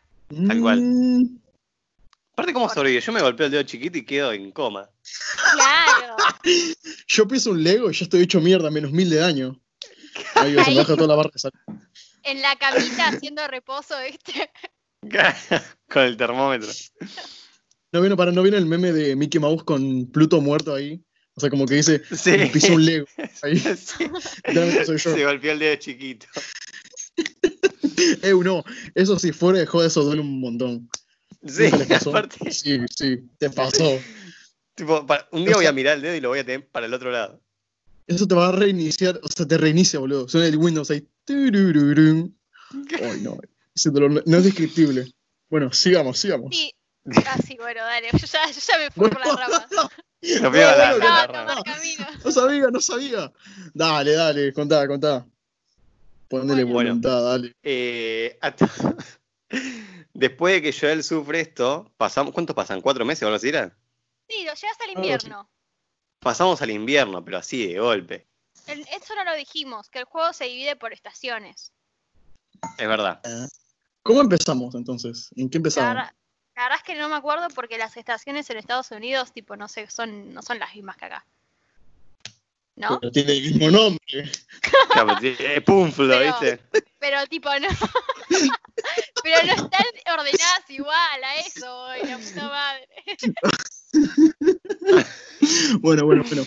Tal cual. Mm, Aparte, ¿cómo sobrevive? Yo me golpeo el dedo chiquito y quedo en coma. Claro. Yo piso un Lego y ya estoy hecho mierda, menos mil de daño. Ahí se me baja toda la barra. sal- en la camita haciendo reposo, ¿viste? Con el termómetro. No viene, para, no el meme de Mickey Mouse con Pluto muerto ahí. O sea, como que dice, Sí. un Lego. Ahí, Sí. literalmente soy yo. Se golpeó el dedo chiquito. Eh, no, eso sí, fuera de joda, eso duele un montón. Sí, aparte, Sí, sí, te pasó. tipo, para- un día voy a mirar el dedo y lo voy a tener para el otro lado. Eso te va a reiniciar, o sea, te reinicia, boludo. Suena el Windows ahí. Ay, no. Ese dolor no, no es descriptible. Bueno, sigamos, sigamos. Sí. Ah, sí, bueno, dale. Yo ya, yo ya me fui por las ramas. A la- rama. No sabía, no sabía. Dale, dale, contá, contá. Ponele Bueno. voluntad, dale. Eh, hasta- Después de que Joel sufre esto, pasamos, ¿cuántos pasan? ¿Cuatro meses o algo así era? Sí, lo llevas al invierno. Pasamos al invierno, pero así de golpe. El- eso no lo dijimos, que el juego se divide por estaciones. Es verdad. ¿Cómo empezamos entonces? ¿En qué La empezamos? verdad, la verdad es que no me acuerdo porque las estaciones en Estados Unidos, tipo, no sé, son, no son las mismas que acá. ¿No? Pero tiene el mismo nombre. Claro, Es Pumflo, Pero- ¿viste? Pero tipo, no. Pero no están ordenadas igual a eso, ay, la puta madre. Bueno, bueno, bueno.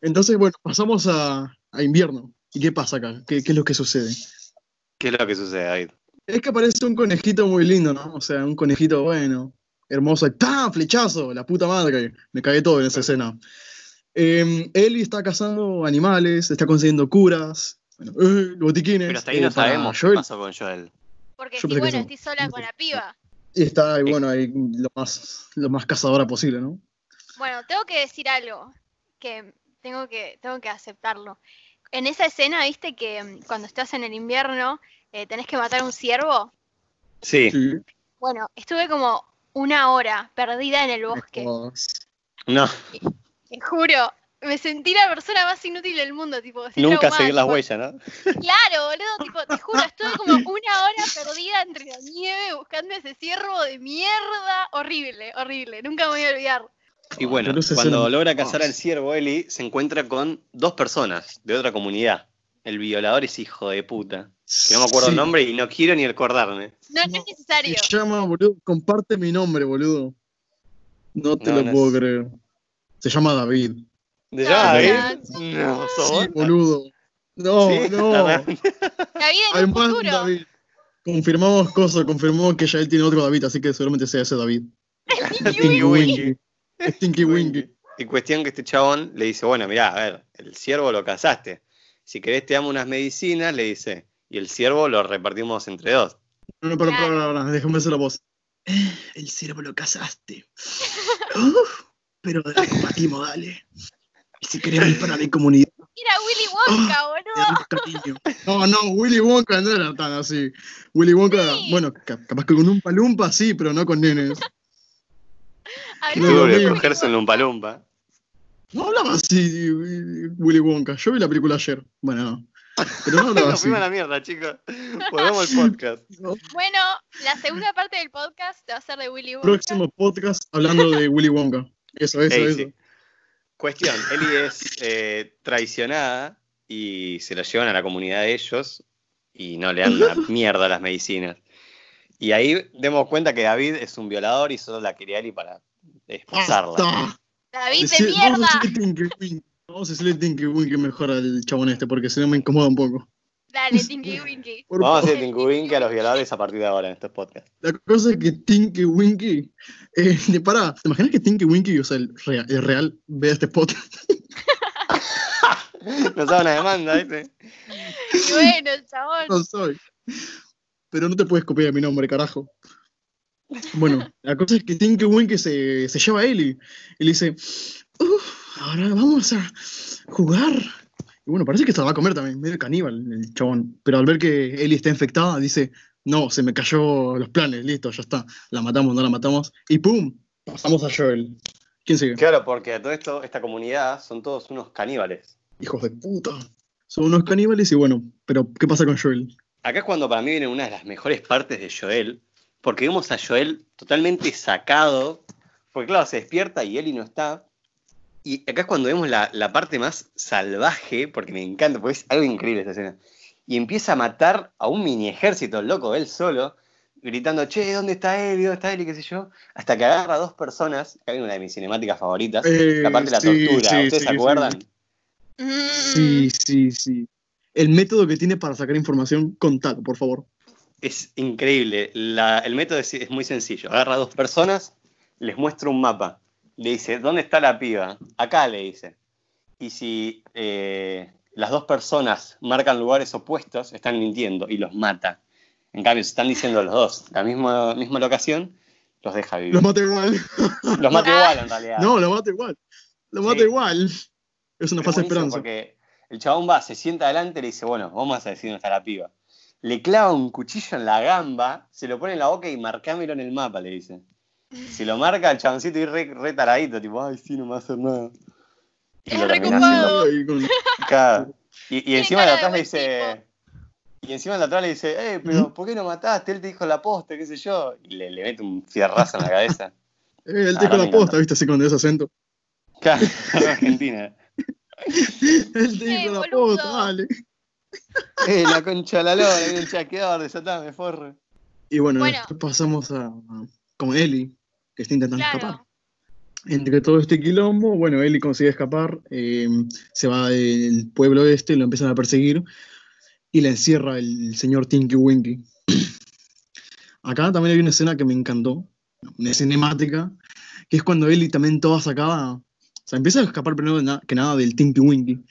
Entonces, bueno, pasamos a, a invierno. ¿Y qué pasa acá? ¿Qué, qué es lo que sucede? ¿Qué es lo que sucede, David? Es que aparece un conejito muy lindo, ¿no? O sea, un conejito bueno, hermoso. ¡Tan flechazo! La puta madre. Me cagué todo en esa escena. Eh, Ellie está cazando animales, está consiguiendo curas, bueno, eh, botiquines. Pero hasta ahí eh, no para sabemos qué pasó con Joel. Porque Yo si bueno, estoy sola con la piba. Y está ahí, bueno, ahí lo más, lo más cazadora posible, ¿no? Bueno, tengo que decir algo que tengo que, tengo que aceptarlo. En esa escena, viste que mm, cuando estás en el invierno eh, tenés que matar a un ciervo. Sí. Sí. Bueno, estuve como una hora perdida en el bosque. No, Te juro, me sentí la persona más inútil del mundo, tipo. nunca seguir las tipo, huellas, ¿no? Claro, boludo, tipo, te juro, estuve como una hora perdida entre la nieve buscando ese ciervo de mierda. Horrible, horrible, nunca me voy a olvidar. Y bueno, cuando logra cazar al ciervo, Eli se encuentra con dos personas de otra comunidad. El violador es hijo de puta. Que no me acuerdo el nombre y no quiero ni acordarme. No, no No, es necesario. Se llama, boludo, comparte mi nombre, boludo. No te No, lo no puedo es- creer. Se llama David. ¿De No, llama David? no, No, ¿sos Sí, boludo. No, ¿Sí? no. David en el futuro. David. Confirmamos cosas, confirmamos que ya él tiene otro David, así que seguramente sea ese David. Tinky Winky. Stinky Winky. Y cuestión que este chabón le dice, bueno, mirá, a ver, el ciervo lo cazaste. Si querés te damos unas medicinas, le dice, y el ciervo lo repartimos entre dos. No, no, Claro. para, para, déjame hacer la voz. Eh, el ciervo lo cazaste. Uf, pero la compartimos, dale. Y si queremos para mi comunidad, Era Willy Wonka, te boludo. No, no, Willy Wonka no era tan así. Willy Wonka, Sí. bueno, ca- capaz que con un palumpa sí, pero no con nenes. Tuvo de cogerse en un palumpa. No hablaba así Willy Wonka. Yo vi la película ayer. Bueno, no. Pero no hablaba Nos así. fuimos a la mierda, chicos. Volvemos al podcast. Bueno, la segunda parte del podcast va a ser de Willy Wonka. Próximo podcast hablando de Willy Wonka. Eso, eso, Ey, eso. sí. Cuestión, Eli es eh, traicionada y se la llevan a la comunidad de ellos y no le dan una mierda a las medicinas. Y ahí demos cuenta que David es un violador y solo la quería Eli para esposarla. David de mierda. Vamos a decirle Tinky Winky. Vamos a decirle Tinky Winky mejor al chabón este, porque si no me incomoda un poco. Dale, Tinky Winky. Vamos a hacer Tinky Winky a los violadores a partir de ahora en estos podcasts. La cosa es que Tinky Winky. Eh, de- pará, ¿te imaginas que Tinky Winky, o sea, el real, el real vea este podcast? Nos da una demanda, ¿viste? Y bueno, chabón. No soy. Pero no te puedes copiar mi nombre, carajo. Bueno, la cosa es que Tinky Winky se, se lleva a Ellie y le dice, "Uf, ahora vamos a jugar. Y bueno, parece que se la va a comer también, medio caníbal el chabón. Pero al ver que Ellie está infectada, dice, no, se me cayó los planes, listo, ya está. La matamos, no la matamos. Y ¡pum! Pasamos a Joel. ¿Quién sigue? Claro, porque a todo esto, esta comunidad son todos unos caníbales. Hijos de puta. Son unos caníbales y bueno, pero ¿qué pasa con Joel? Acá es cuando para mí viene una de las mejores partes de Joel, porque vemos a Joel totalmente sacado, porque claro, se despierta y Eli no está. Y acá es cuando vemos la, la parte más salvaje, porque me encanta, porque es algo increíble esta escena. Y empieza a matar a un mini ejército loco, él solo, gritando, che, ¿dónde está Eli? ¿Dónde está Eli? ¿Qué sé yo? Hasta que agarra a dos personas, acá viene una de mis cinemáticas favoritas, Eh, la parte de la sí, tortura. sí, ¿Ustedes sí, se sí. acuerdan? Mm, Sí, sí, sí. El método que tiene para sacar información, contalo, por favor. Es increíble. La- el método es, es muy sencillo. Agarra a dos personas, les muestra un mapa. Le dice, ¿dónde está la piba? Acá le dice. Y si eh, las dos personas marcan lugares opuestos, están mintiendo y los mata. En cambio, si están diciendo los dos la misma, misma locación, los deja vivir. Lo mata igual. Los mata igual, en realidad. No, lo mata igual. Lo mata Sí. igual. Es una falsa esperanza. Porque el chabón va, se sienta adelante y le dice, bueno, vamos a decir dónde está la piba. Le clava un cuchillo en la gamba, se lo pone en la boca y marcámelo en el mapa, le dice. Si lo marca el chaboncito y re, re taradito, tipo, ay, sí, no me va a hacer nada. Y Es lo haciendo. Claro. Y, encima de atrás le dice. Y encima de atrás le dice, eh, pero ¿por qué no mataste? Él te dijo la posta, qué sé yo. Y le, le mete un fierrazo en la cabeza. Eh, él Ah, te con me la posta. ¿viste? Así con ese acento. Claro, Argentina. Él te Eh, dijo la boludo. posta, dale. Eh, la concha de la lora, viene el chasqueador, desatame, forre. Y bueno, Bueno. después pasamos a, con Ellie, que está intentando escapar. Entre todo este quilombo, bueno, Ellie consigue escapar, eh, se va del pueblo este, lo empiezan a perseguir y la encierra el señor Tinky Winky. Acá también hay una escena que me encantó, una cinemática, que es cuando Ellie también toda sacada, o sea, empieza a escapar primero que nada del Tinky Winky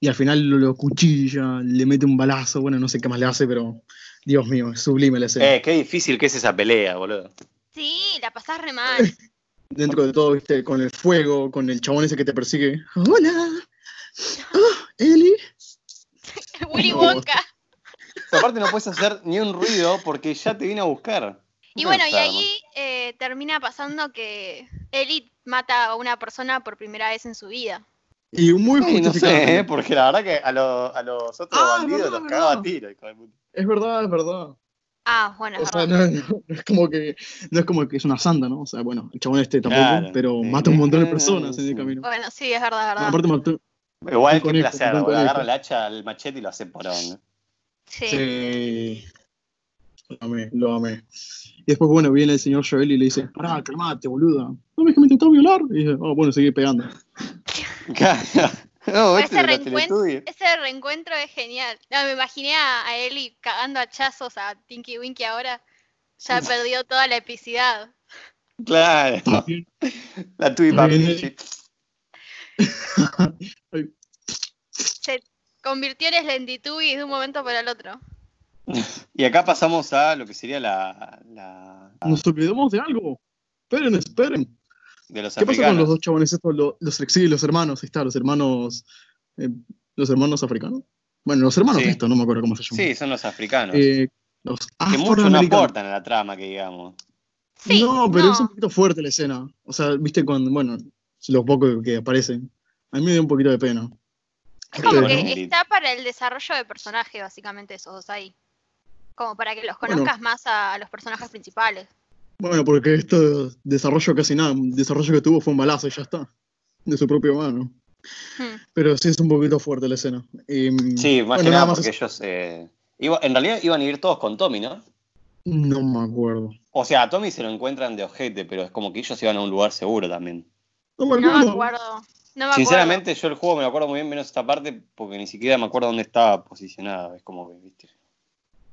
y al final lo, lo cuchilla, le mete un balazo, bueno, no sé qué más le hace, pero Dios mío, es sublime la escena. Eh, qué difícil que es esa pelea, boludo. Sí, la pasás re mal. dentro de todo, viste, con el fuego, con el chabón ese que te persigue. ¡Hola! ¡Oh, Eli! Willy Wonka. aparte no puedes hacer ni un ruido porque ya te viene a buscar. Y bueno, y ahí eh, termina pasando que Ellie mata a una persona por primera vez en su vida. Y muy Sí, no justificado. sé, ¿eh? porque la verdad que a, lo- a los otros Ah, bandidos verdad, los cagaba a tiro, hijo de puta. Es verdad, es verdad. Ah, bueno, es O sea, verdad. no, es como que no es como que es una santa, ¿no? O sea, bueno, el chabón este tampoco, Claro, pero mata un montón de personas en el camino. Bueno, sí, es verdad, es verdad. Aparte mató. Igual que placer, boludo, agarra el hacha, el machete y lo hace porón. ¿no? Sí. Sí. Lo amé, lo amé. Y después, bueno, viene el señor Joel y le dice, pará, calmate, boluda. ¿No ves que me intentó violar? Y dice, oh, bueno, seguí pegando. no, Ese este reencuentro-. Ese reencuentro es genial. No, me imaginé a, a Ellie cagando hachazos a Tinky Winky ahora. Ya perdió toda la epicidad. Claro, la Tui Ahí viene- Papichi. Se convirtió en Slendytubby de un momento para el otro. Y acá pasamos a lo que sería la, la Nos olvidamos de algo. Esperen, esperen. De los ¿Qué pasa con los dos chabones estos? Los, los, sí, los hermanos, ahí está, los hermanos. eh, los hermanos africanos. Bueno, los hermanos Sí. estos, no me acuerdo cómo se llaman. Sí, son los africanos. Eh, los que mucho no aportan a la trama, que digamos. Sí, no, pero no. es un poquito fuerte la escena. O sea, viste cuando, bueno, los pocos que aparecen. A mí me dio un poquito de pena. Es como que ¿no? está para el desarrollo de personaje, básicamente, esos dos ahí. Como para que los Bueno. conozcas más a, a los personajes principales. Bueno, porque esto desarrollo casi nada. Desarrollo que tuvo fue un balazo y ya está. De su propia mano. Hmm. Pero sí es un poquito fuerte la escena. Y, Sí, más bueno, que nada más porque es- ellos. eh, iba- en realidad iban a ir todos con Tommy, ¿no? No me acuerdo. O sea, a Tommy se lo encuentran de ojete, pero es como que ellos iban a un lugar seguro también. No me No acuerdo. me acuerdo. No me acuerdo. Sinceramente, yo el juego me lo acuerdo muy bien, menos esta parte, porque ni siquiera me acuerdo dónde estaba posicionada. Es como que, viste.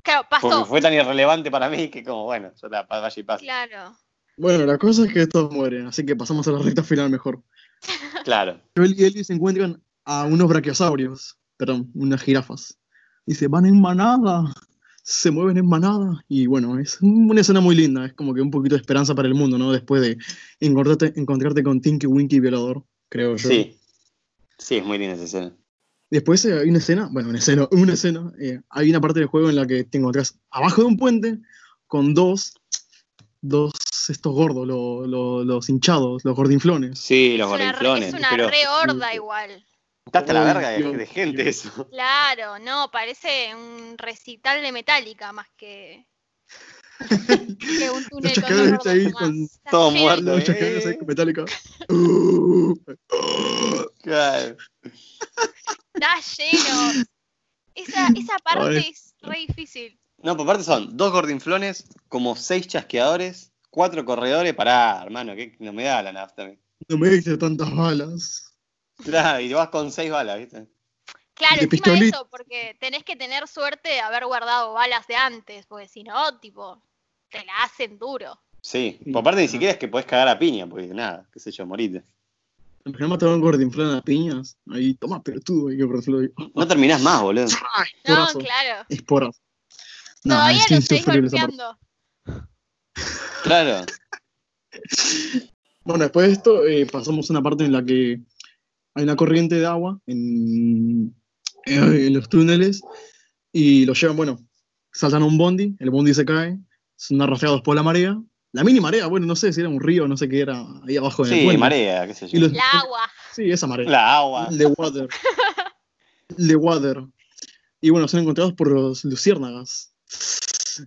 Claro, Porque pasó. fue tan irrelevante para mí que, como, bueno, yo la pa- vaya y pasa. Claro. Bueno, la cosa es que todos mueren, así que pasamos a la recta final mejor. Claro. Joel y Ellie se encuentran a unos brachiosaurios, perdón, unas jirafas. Dice, van en manada, se mueven en manada. Y bueno, es una escena muy linda, es como que un poquito de esperanza para el mundo, ¿no? Después de encontrarte, encontrarte con Tinky Winky violador, creo yo. Sí. Sí, es muy linda esa escena. Después eh, hay una escena, bueno, una escena, una escena, eh, hay una parte del juego en la que te encontrás abajo de un puente con dos, dos estos gordos, lo- lo- los hinchados, los gordinflones. Sí, los es una, re- gordinflones. es una pero re horda igual. está hasta la verga de, gente eso. Claro, no, parece un recital de Metallica más que, que un túnel ahí con todo muerto. Eh. chasqueadores ahí con Metallica. Claro. Está lleno. Esa, esa parte es re difícil. No, por parte son dos gordinflones, como seis chasqueadores, cuatro corredores. Pará, hermano, que no me da la nafta. No me diste tantas balas. Claro, y vas con seis balas, ¿viste? Claro, encima de eso, porque tenés que tener suerte de haber guardado balas de antes, porque si no, tipo, te la hacen duro. Sí, por parte ni siquiera es que podés cagar a piña, porque nada, qué sé yo, morite. Me mataron un gordinflón a piñas. Ahí, toma, pelotudo. Y yo por ahí. No terminás más, boludo. ¡Ah, No, claro. Esporazo. No, Todavía es lo parte. golpeando. Claro. Bueno, después de esto eh, pasamos a una parte en la que hay una corriente de agua en, en los túneles y lo llevan, bueno, saltan a un bondi, el bondi se cae, son arrastrados por la marea. La mini marea, bueno, no sé si era un río, no sé qué era ahí abajo en el Sí, marea, qué sé Y yo. los- La agua. Sí, esa marea. La agua. The Water. The Water. Y bueno, son encontrados por los luciérnagas.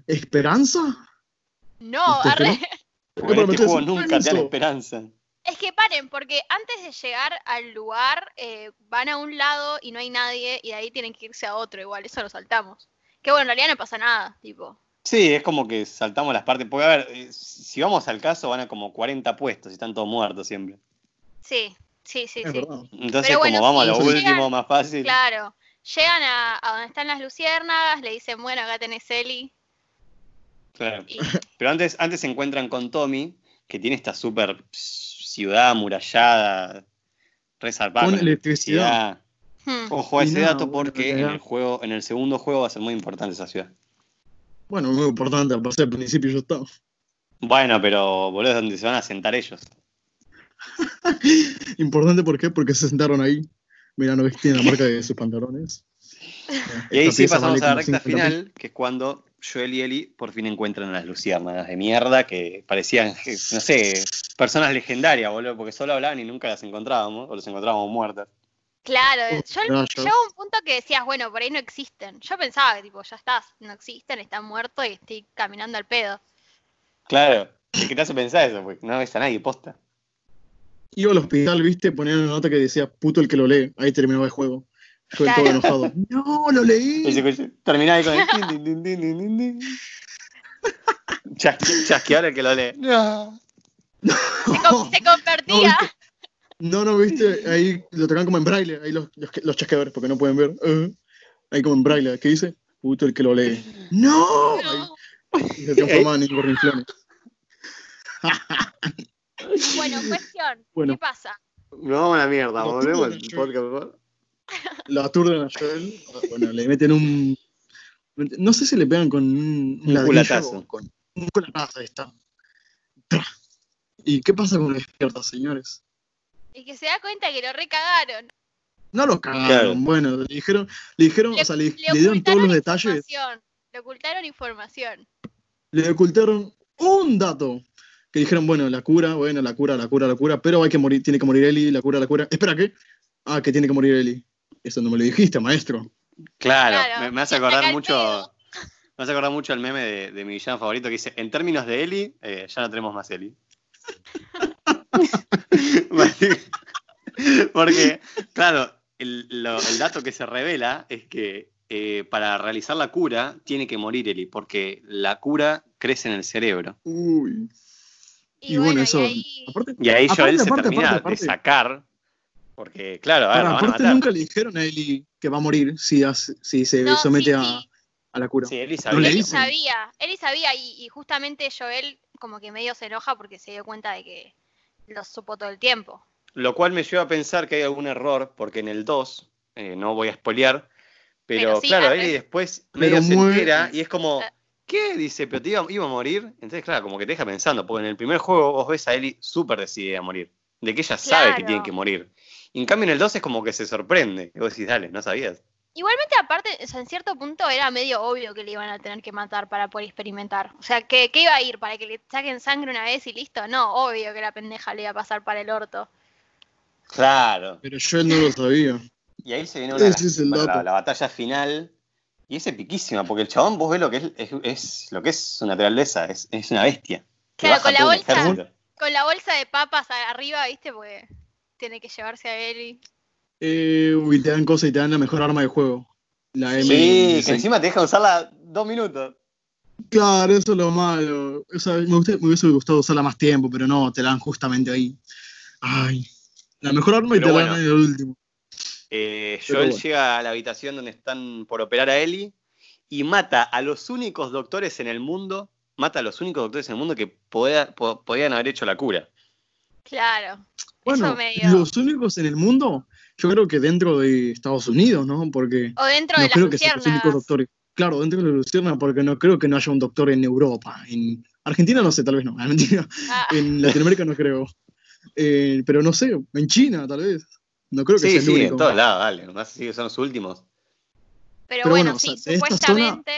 ¿Esperanza? No, ¿Usted arre. Porque en este juego nunca te dan esperanza. Es que paren, porque antes de llegar al lugar eh, van a un lado y no hay nadie y de ahí tienen que irse a otro igual, eso lo saltamos. Que bueno, en realidad no pasa nada, tipo. Sí, es como que saltamos las partes. Porque, a ver, eh, si vamos al caso, van a como 40 puestos y están todos muertos siempre. Sí, sí, sí, Es sí. verdad. Entonces, bueno, como vamos a lo último, más fácil. Claro. Llegan a, a donde están las luciérnagas, le dicen, bueno, acá tenés Eli. Claro. Y, Pero antes, antes se encuentran con Tommy, que tiene esta super ciudad amurallada, resarpada. Con electricidad. hmm, Ojo a ese dato porque en el juego, en el segundo juego va a ser muy importante esa ciudad. Bueno, muy importante, al pasar al principio ya está. Bueno, pero boludo, es donde se van a sentar ellos. Importante, ¿por qué? Porque se sentaron ahí. Mira, ¿no ves que tiene la marca de sus pantalones? Y ahí sí pasamos vale a la recta 50 mil. final, que es cuando Joel y Ellie por fin encuentran a las luciérnagas de mierda que parecían, no sé, personas legendarias, boludo, porque solo hablaban y nunca las encontrábamos, o las encontrábamos muertas. Claro, yo rayos. llegaba un punto que decías, bueno, por ahí no existen. Yo pensaba que tipo, ya estás, no existen, están muertos y estoy caminando al pedo. Claro, es que te hace pensar eso, porque no ves a nadie, posta. Iba al hospital, viste, ponían una nota que decía puto el que lo lee. Ahí terminaba el juego. Yo Claro. todo enojado. No, lo leí. Terminaba ahí con el. Chasque- Chasquear el que lo lee. No. Se, con- se convertía. No, No, no, viste, ahí lo tocan como en braille, ahí los, los, los chasqueadores, porque no pueden ver. Eh, ahí como en braille, ¿qué dice? Puto el que lo lee. ¡No! No. Ahí, y se transformaban en gorrinflones. Bueno, cuestión, Bueno. ¿qué pasa? No vamos a la mierda, Lo volvemos al podcast, por favor. La aturden a Joel. Bueno, le meten un. No sé si le pegan con un, Un culatazo. Con, un culatazo, ahí está. ¿Y qué pasa con la despierta, señores? Y que se da cuenta que lo recagaron. No lo cagaron. Claro. Bueno, le dijeron, le dijeron, o sea, le, le dieron todos los detalles. Le ocultaron información. le ocultaron un dato. Que dijeron, bueno, la cura, bueno, la cura, la cura, la cura, pero hay que morir, tiene que morir Eli, la cura, la cura. Espera, ¿qué? Ah, que tiene que morir Eli. Eso no me lo dijiste, maestro. Claro, Claro, me, me hace acordar mucho. pedo. Me hace acordar mucho el meme de, de mi villano favorito que dice: En términos de Eli, eh, ya no tenemos más Eli. Porque, claro, el, lo- el dato que se revela es que eh, para realizar la cura tiene que morir Eli, porque la cura crece en el cerebro. Uy. Y, Y, bueno, bueno, eso. y ahí. Aparte, Y ahí Aparte, Joel se aparte, termina aparte, aparte. de sacar, porque, claro, a ver, Ahora, lo van a aparte matar. nunca le dijeron a Eli que va a morir si, hace- si se No, somete sí, a, sí. a la cura. Sí, Eli No sabía. dicen. sabía, él sabía y, y justamente Joel como que medio se enoja porque se dio cuenta de que lo supo todo el tiempo. Lo cual me lleva a pensar que hay algún error, porque en el 2, eh, no voy a spoilear, pero, Pero sí, claro, antes- Eli después Pero medio se entera y es como, Eh. ¿qué? Dice, pero te iba, iba a morir. Entonces, claro, como que te deja pensando, porque en el primer juego vos ves a Eli súper decidida a morir, de que ella sabe que tiene que morir. Y en cambio en el 2 es como que se sorprende. Y vos decís, dale, no sabías. Igualmente aparte, o sea, en cierto punto era medio obvio que le iban a tener que matar para poder experimentar. O sea, que, que iba a ir para que le saquen sangre una vez y listo. No, obvio que la pendeja le iba a pasar para el orto. Claro. Pero yo no lo sabía. Y ahí se viene una, es la, la batalla final. Y es epiquísima, porque el chabón, vos ves lo que es, es, es lo que es su naturaleza, es, es una bestia. Claro, con la bolsa. Con la bolsa de papas arriba, ¿viste? Porque tiene que llevarse a Eli. Eh, uy, te dan cosas y te dan la mejor arma del juego. La M. Sí, que encima te deja usarla dos minutos. Claro, eso es lo malo. O sea, me, hubiese gustado usarla más tiempo, pero no, te la dan justamente ahí. Ay. La mejor arma y te la dan bueno. ahí al último. Eh, Joel bueno. llega a la habitación donde están por operar a Ellie y mata a los únicos doctores en el mundo, mata a los únicos doctores en el mundo que poda- po- podían haber hecho la cura. Claro. Bueno, medio. los únicos en el mundo, yo creo que dentro de Estados Unidos, ¿no? Porque O dentro no de las creo que sean los únicos doctores. Claro, dentro de la Lucierna, porque no creo que no haya un doctor en Europa. En Argentina no sé, tal vez no. Ah, En Latinoamérica no creo. Eh, pero no sé, en China tal vez. No creo que Sí, sea el sí, único. en todos lados, dale. Más así que son los últimos. pero, pero bueno, bueno, o sí, sea, de esta supuestamente.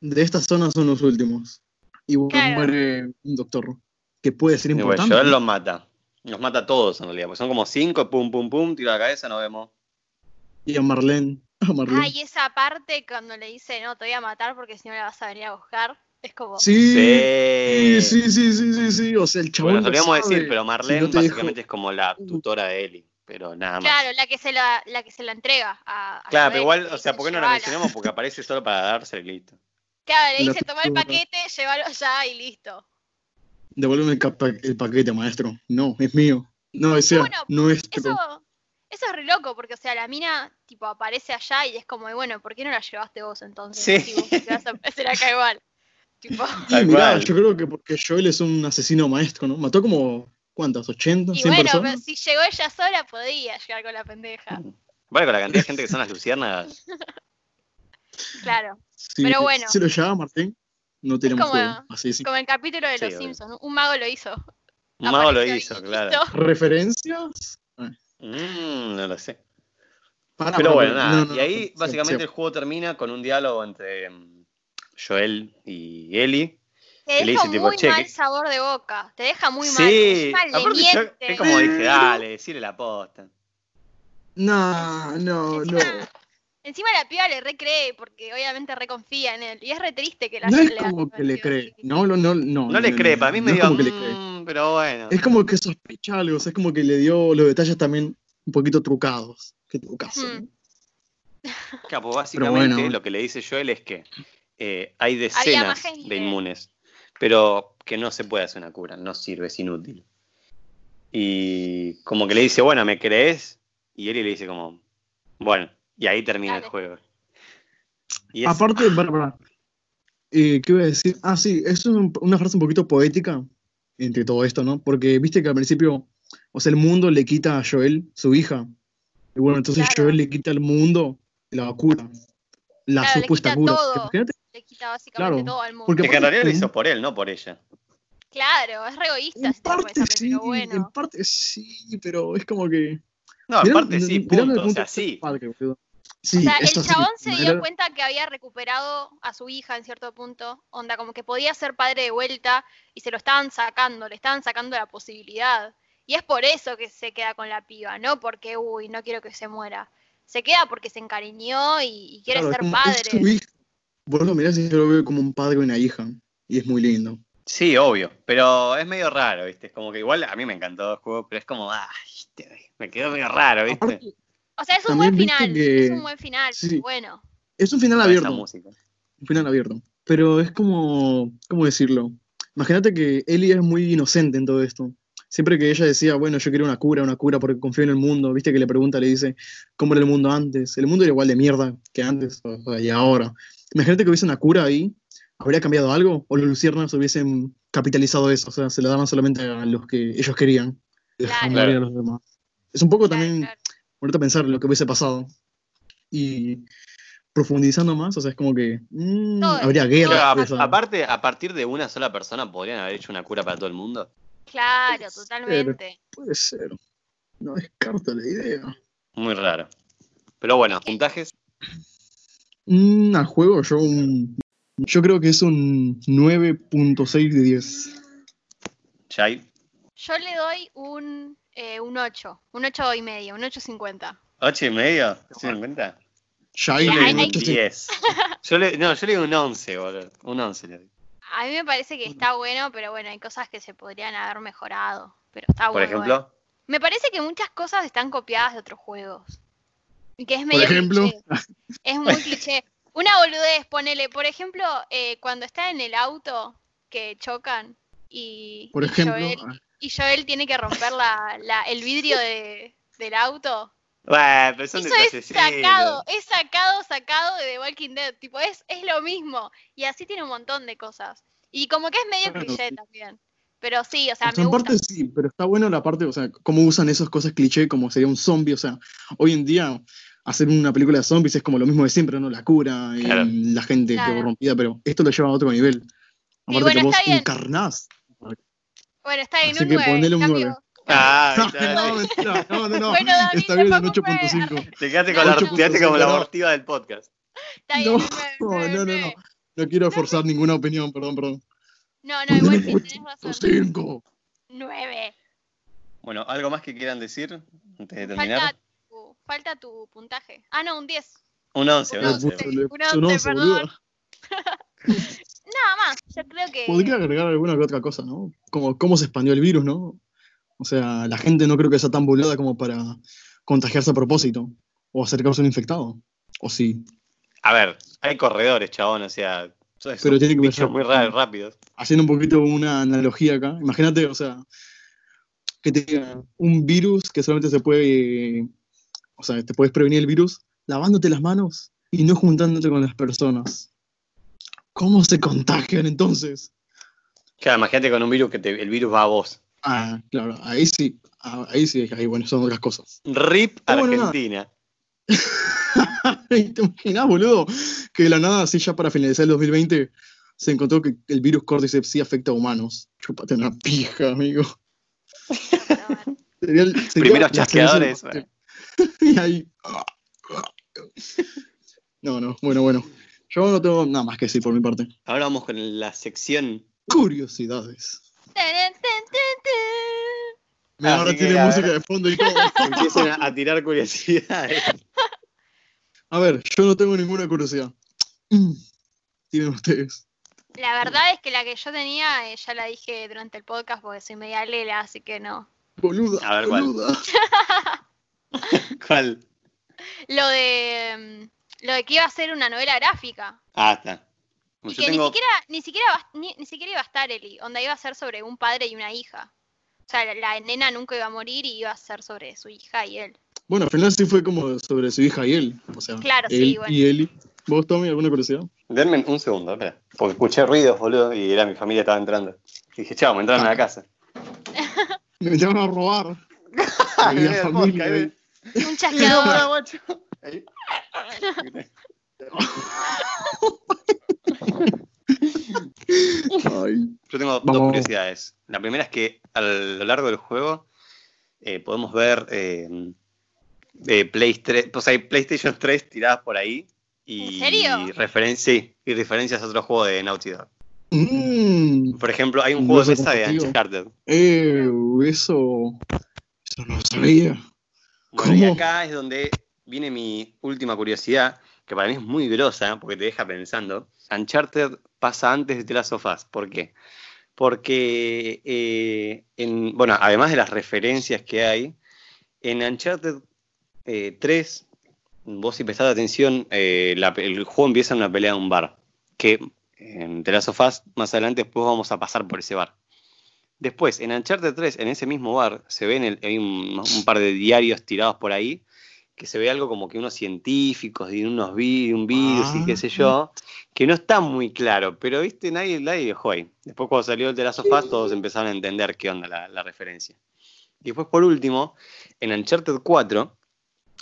De esta zona son los últimos. Y bueno, Claro. muere un doctor que puede ser Y bueno, importante. Joel los mata. Los mata a todos en realidad, porque son como cinco, pum, pum, pum, tiro la cabeza, nos vemos. Y a Marlene. A Marlene. Ay, esa parte cuando le dice, no, te voy a matar porque si no la vas a venir a buscar. Es como. sí, Sí. sí, sí, sí, sí. O sea, el chabón. Bueno, lo solíamos sabe. decir, pero Marlene Si no te dejo- básicamente es como la tutora de Ellie, pero nada más. Claro, la que se la, la que se la entrega a. a Claro, pero igual, o sea, ¿por qué no la mencionamos? Porque aparece solo para darse y listo. Claro, le dice, toma el paquete, llévalo allá y listo. Devuélveme el, paquete, maestro. No, es mío. No, o sea, Bueno, nuestro. Eso, eso es re loco, porque, o sea, la mina, tipo, aparece allá y es como, bueno, ¿por qué no la llevaste vos entonces? Sí. Si vos te vas a aparecer acá igual. Tipo, Y Tal mirá, yo creo que porque Joel es un asesino maestro, ¿no? Mató como, ¿cuántas? ¿80? y ¿100 bueno, pero si llegó ella sola, podía llegar con la pendeja. Vale, con la cantidad de gente que son las luciérnagas. Claro. Sí, pero bueno. Si lo llevaba Martín, no tenemos como- juego. Así sí. Como el capítulo de Sí, Los. Simpsons, un mago lo hizo. Un mago lo hizo, claro. ¿Referencias? Mm, no lo sé. Pero bueno, nada. No, no, y no, ahí básicamente sí. el juego termina con un diálogo entre mm, Joel y Ellie. Te deja muy "Che, mal que-" sabor de boca. Te deja muy mal. sí, le aparte yo es como dije, dale, decirle la posta. No, no, no. Encima, la piba le recree porque obviamente reconfía en él. Y es re triste que la No es como que le cree. No, no, no. No, No le cree, para mí me dio, como que le cree. "Mm", pero bueno. Es como que sospecha algo, o sea, es como que le dio los detalles también un poquito trucados. Qué trucazo. Mm. Capo, básicamente bueno. lo que le dice Joel es que eh, hay decenas de inmunes, pero que no se puede hacer una cura, no sirve, es inútil. Y como que le dice, bueno, ¿me crees? Y Eli le dice como, bueno, y ahí termina el juego. Y es- Aparte, para, para. Eh, ¿Qué iba a decir? Ah, sí, es un- una frase un poquito poética entre todo esto, ¿no? Porque viste que al principio, o sea, el mundo le quita a Joel su hija. Y bueno, entonces Claro. Joel le quita al mundo la cura. La Claro, le supuesta quita cura. todo. Imagínate, Le quita básicamente Claro, todo al mundo. porque- que en realidad lo hizo por él, no por ella. Claro, es re egoísta en si te lo parte sí, pero en bueno. parte sí, pero es como que. No, Mirá- aparte sí, punto, o sea, sí. padre. Sí, O sea, el sí, chabón se dio cuenta que había recuperado a su hija en cierto punto. Onda, como que podía ser padre de vuelta y se lo estaban sacando, le estaban sacando la posibilidad. Y es por eso que se queda con la piba, no porque, uy, no quiero que se muera. Se queda porque se encariñó y, y quiere claro, es ser como- es su padre. hija. Vos lo mirás y yo lo veo como un padre y una hija. Y es muy lindo. Sí, obvio, pero es medio raro, ¿viste? Es como que igual a mí me encantó el juego, pero es como, ay, te- me quedó medio raro, ¿viste? Aparte, O sea, es un También buen viste final. que- Es un buen final, sí. bueno. es un final abierto. música. Un final abierto. Pero es como, ¿cómo decirlo? Imagínate que Ellie es muy inocente en todo esto. Siempre que ella decía, bueno, yo quiero una cura, una cura porque confío en el mundo, viste que le pregunta, le dice, ¿cómo era el mundo antes? El mundo era igual de mierda que antes o sea, y ahora. Imagínate que hubiese una cura ahí, ¿habría cambiado algo? ¿O los luciernas hubiesen capitalizado eso? O sea, se la daban solamente a los que ellos querían. Claro. morir a los demás. Es un poco Claro, también claro. Ahorita pensar en lo que hubiese pasado. Y profundizando más, o sea, es como que mm, Todo- habría guerra. a- aparte, a partir de una sola persona podrían haber hecho una cura para todo el mundo. Claro, Puede ser. totalmente. Puede ser. No descarto la idea. Muy raro. Pero bueno, puntajes. Mm, al juego yo un- yo creo que es un 9.6 de 10. Jai, Yo le doy un, eh, un 8, un 8 y medio, un 8.50. 8 y medio, ¿se dan cuenta? Ya Sí, ahí hay- le un 10. Yo le, no, yo le doy un 11, boludo. Un 11 le doy. A mí me parece que está bueno, pero bueno, hay cosas que se podrían haber mejorado. Pero está Por bueno. ejemplo, Me parece que muchas cosas están copiadas de otros juegos. Y que es Por medio ejemplo, cliché. Es muy cliché. Una boludez, ponele, por ejemplo, eh, cuando está en el auto que chocan y, por y ejemplo, Joel, ah, y Joel tiene que romper la, la- el vidrio de- del auto. bueno, pero son Eso es sacado, es sacado, sacado de The Walking Dead. Tipo, es, es lo mismo. Y así tiene un montón de cosas. Y como que es medio Bueno, cliché también. Pero sí, o sea, o sea, me en gusta. parte sí, pero está bueno la parte, o sea, cómo usan esas cosas cliché como sería un zombie, o sea, hoy en día hacer una película de zombies es como lo mismo de siempre, ¿no? La cura y Claro. la gente Claro. corrompida, pero esto lo lleva a otro nivel. Aparte bueno, que vos está bien. encarnás. Bueno, está bien, Así un que 9. ponele un cambio- 9. Ah, No, no, mentira, no, no, no. Bueno, David, está bien en me ocupé. 8.5. Te quedaste con la, quedaste como la no. abortiva del podcast. Está bien, No, no, no, no, no. Quiero forzar ninguna opinión, perdón, perdón. No, no, igual sí, tenés razón. 5. 9. Bueno, ¿algo más que quieran decir antes de terminar? Falta tu, falta tu puntaje. Ah, no, un 10. Un 11, un Un 11. once. Le Un puse un once, 11, perdón. Nada más, yo creo que. Podría agregar alguna que otra cosa, ¿no? Como cómo se expandió el virus, ¿no? O sea, la gente no creo que sea tan boluda como para contagiarse a propósito o acercarse a un infectado. O sí. A ver, hay corredores, chabón, o sea, son Pero tiene que ser- muy rápidos. Haciendo un poquito una analogía acá. Imagínate, o sea, que te diga un virus que solamente se puede. O sea, te puedes prevenir el virus lavándote las manos y no juntándote con las personas. ¿Cómo se contagian entonces? Claro, imagínate con un virus que te- el virus va a vos. Ah, claro, ahí sí, ah, ahí sí, ahí bueno, son otras cosas. RIP Ah, bueno. Argentina. ¿Te imaginas, boludo? Que de la nada, así ya para finalizar el 2020, se encontró que el virus Cordyceps sí afecta a humanos. Chúpate una pija, amigo. Sería Primeros chasqueadores, Y ahí. ah, No, no, bueno, bueno. Yo no tengo nada más que decir por mi parte. Ahora vamos con la sección. Curiosidades. Mira, Ah, ahora que, tiene música ver. de fondo y todo. Empiecen a, tirar curiosidades. A ver, yo no tengo ninguna curiosidad. Mm. Tienen ustedes. La verdad es que la que yo tenía eh, ya la dije durante el podcast porque soy media lela, así que no. Boluda, A ver, ¿cuál? boluda. ¿Cuál? Lo de mm, lo de que iba a ser una novela gráfica. Ah, está. Y que tengo. ni siquiera, ni siquiera va- ni, ni siquiera iba a estar Eli, onda iba a ser sobre un padre y una hija. O sea, la, la nena nunca iba a morir y iba a ser sobre su hija y él. Bueno, al final sí fue como sobre su hija y él. O sea, Claro, él sí, bueno. y Eli. ¿Vos, Tommy, alguna curiosidad? Denme un segundo, espera. Porque escuché ruidos, boludo, y era mi familia estaba entrando. Y dije, chao, me entraron a la casa. Me metieron a robar. Ah, el familia. Un. Ay. Yo tengo dos curiosidades. La primera es que a lo largo del juego eh, podemos ver eh, eh, Play 3 o sea, hay PlayStation 3 tiradas por ahí. Y, ¿En serio? referen- sí, y referencias a otro juego de Naughty Dog. Mm. Por ejemplo, hay un juego de mesa de. Uncharted. Eh, eso. Eso no lo sabía. Bueno, y acá es donde viene mi última curiosidad, que para mí es muy grosa, porque te deja pensando. Uncharted pasa antes de The Last of Us. ¿Por qué? Porque, eh, en, bueno, además de las referencias que hay, en Uncharted eh, 3, vos si prestás atención, eh, la- el juego empieza en una pelea en un bar, que en The Last of Us, más adelante, después vamos a pasar por ese bar. Después, en Uncharted 3, en ese mismo bar, se ven el- hay un, un par de diarios tirados por ahí, que se ve algo como que unos científicos y unos vi- un virus y qué sé yo, que no está muy claro, pero viste, nadie, nadie dejó ahí. Después cuando salió el de las sofás, todos empezaron a entender qué onda la, la referencia. Y después, por último, en Uncharted 4,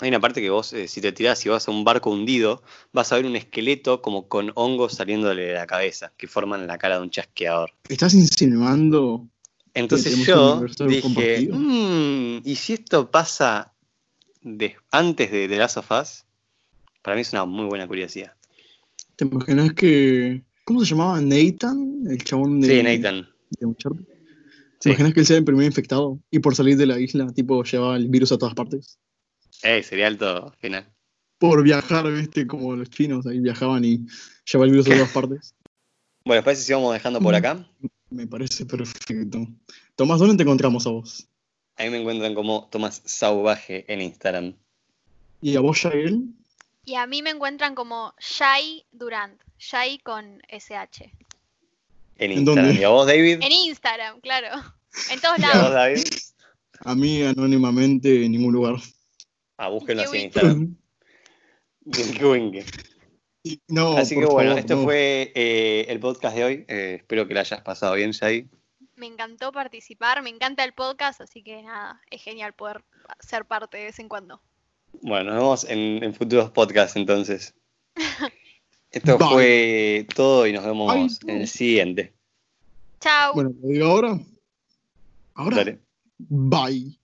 hay una parte que vos, eh, si te tirás y vas a un barco hundido, vas a ver un esqueleto como con hongos saliéndole de la cabeza, que forman la cara de un chasqueador. ¿Estás insinuando? Entonces yo dije. "Mm, ¿y si esto pasa de- antes de The Last of Us? Para mí es una muy buena curiosidad. ¿Te imaginas que. ¿Cómo se llamaba? ¿Nathan? El chabón de. Sí, Nathan. de Uncharted? ¿Te Sí. imaginas que él sea el primer infectado? Y por salir de la isla, tipo, llevaba el virus a todas partes. Eh, sería alto final. Por viajar, viste, como los chinos ahí viajaban y llevaba el virus a todas partes. Bueno, parece si vamos dejando por Mm. acá. Me parece perfecto. Tomás, ¿dónde te encontramos a vos? Ahí me encuentran como Tomás Sauvaje en Instagram. ¿Y a vos, Yael? Y a mí me encuentran como Shai Durant. Shai con SH. En ¿En Instagram. dónde? ¿Y a vos, David? En Instagram, claro. En todos ¿Y a vos, lados. David? A mí, anónimamente, en ningún lugar. Ah, búsquenlo así en Instagram. Y- No, Así que bueno, favor, esto no. fue eh, el podcast de hoy. Eh, espero que la hayas pasado bien, Shai. Me encantó participar, me encanta el podcast, así que nada, es genial poder ser parte de vez en cuando. Bueno, nos vemos en, en futuros podcasts entonces. Esto Bye. fue todo y nos vemos Bye. en el siguiente. Chao. Bueno, ¿lo digo ahora? Ahora. Dale. Bye.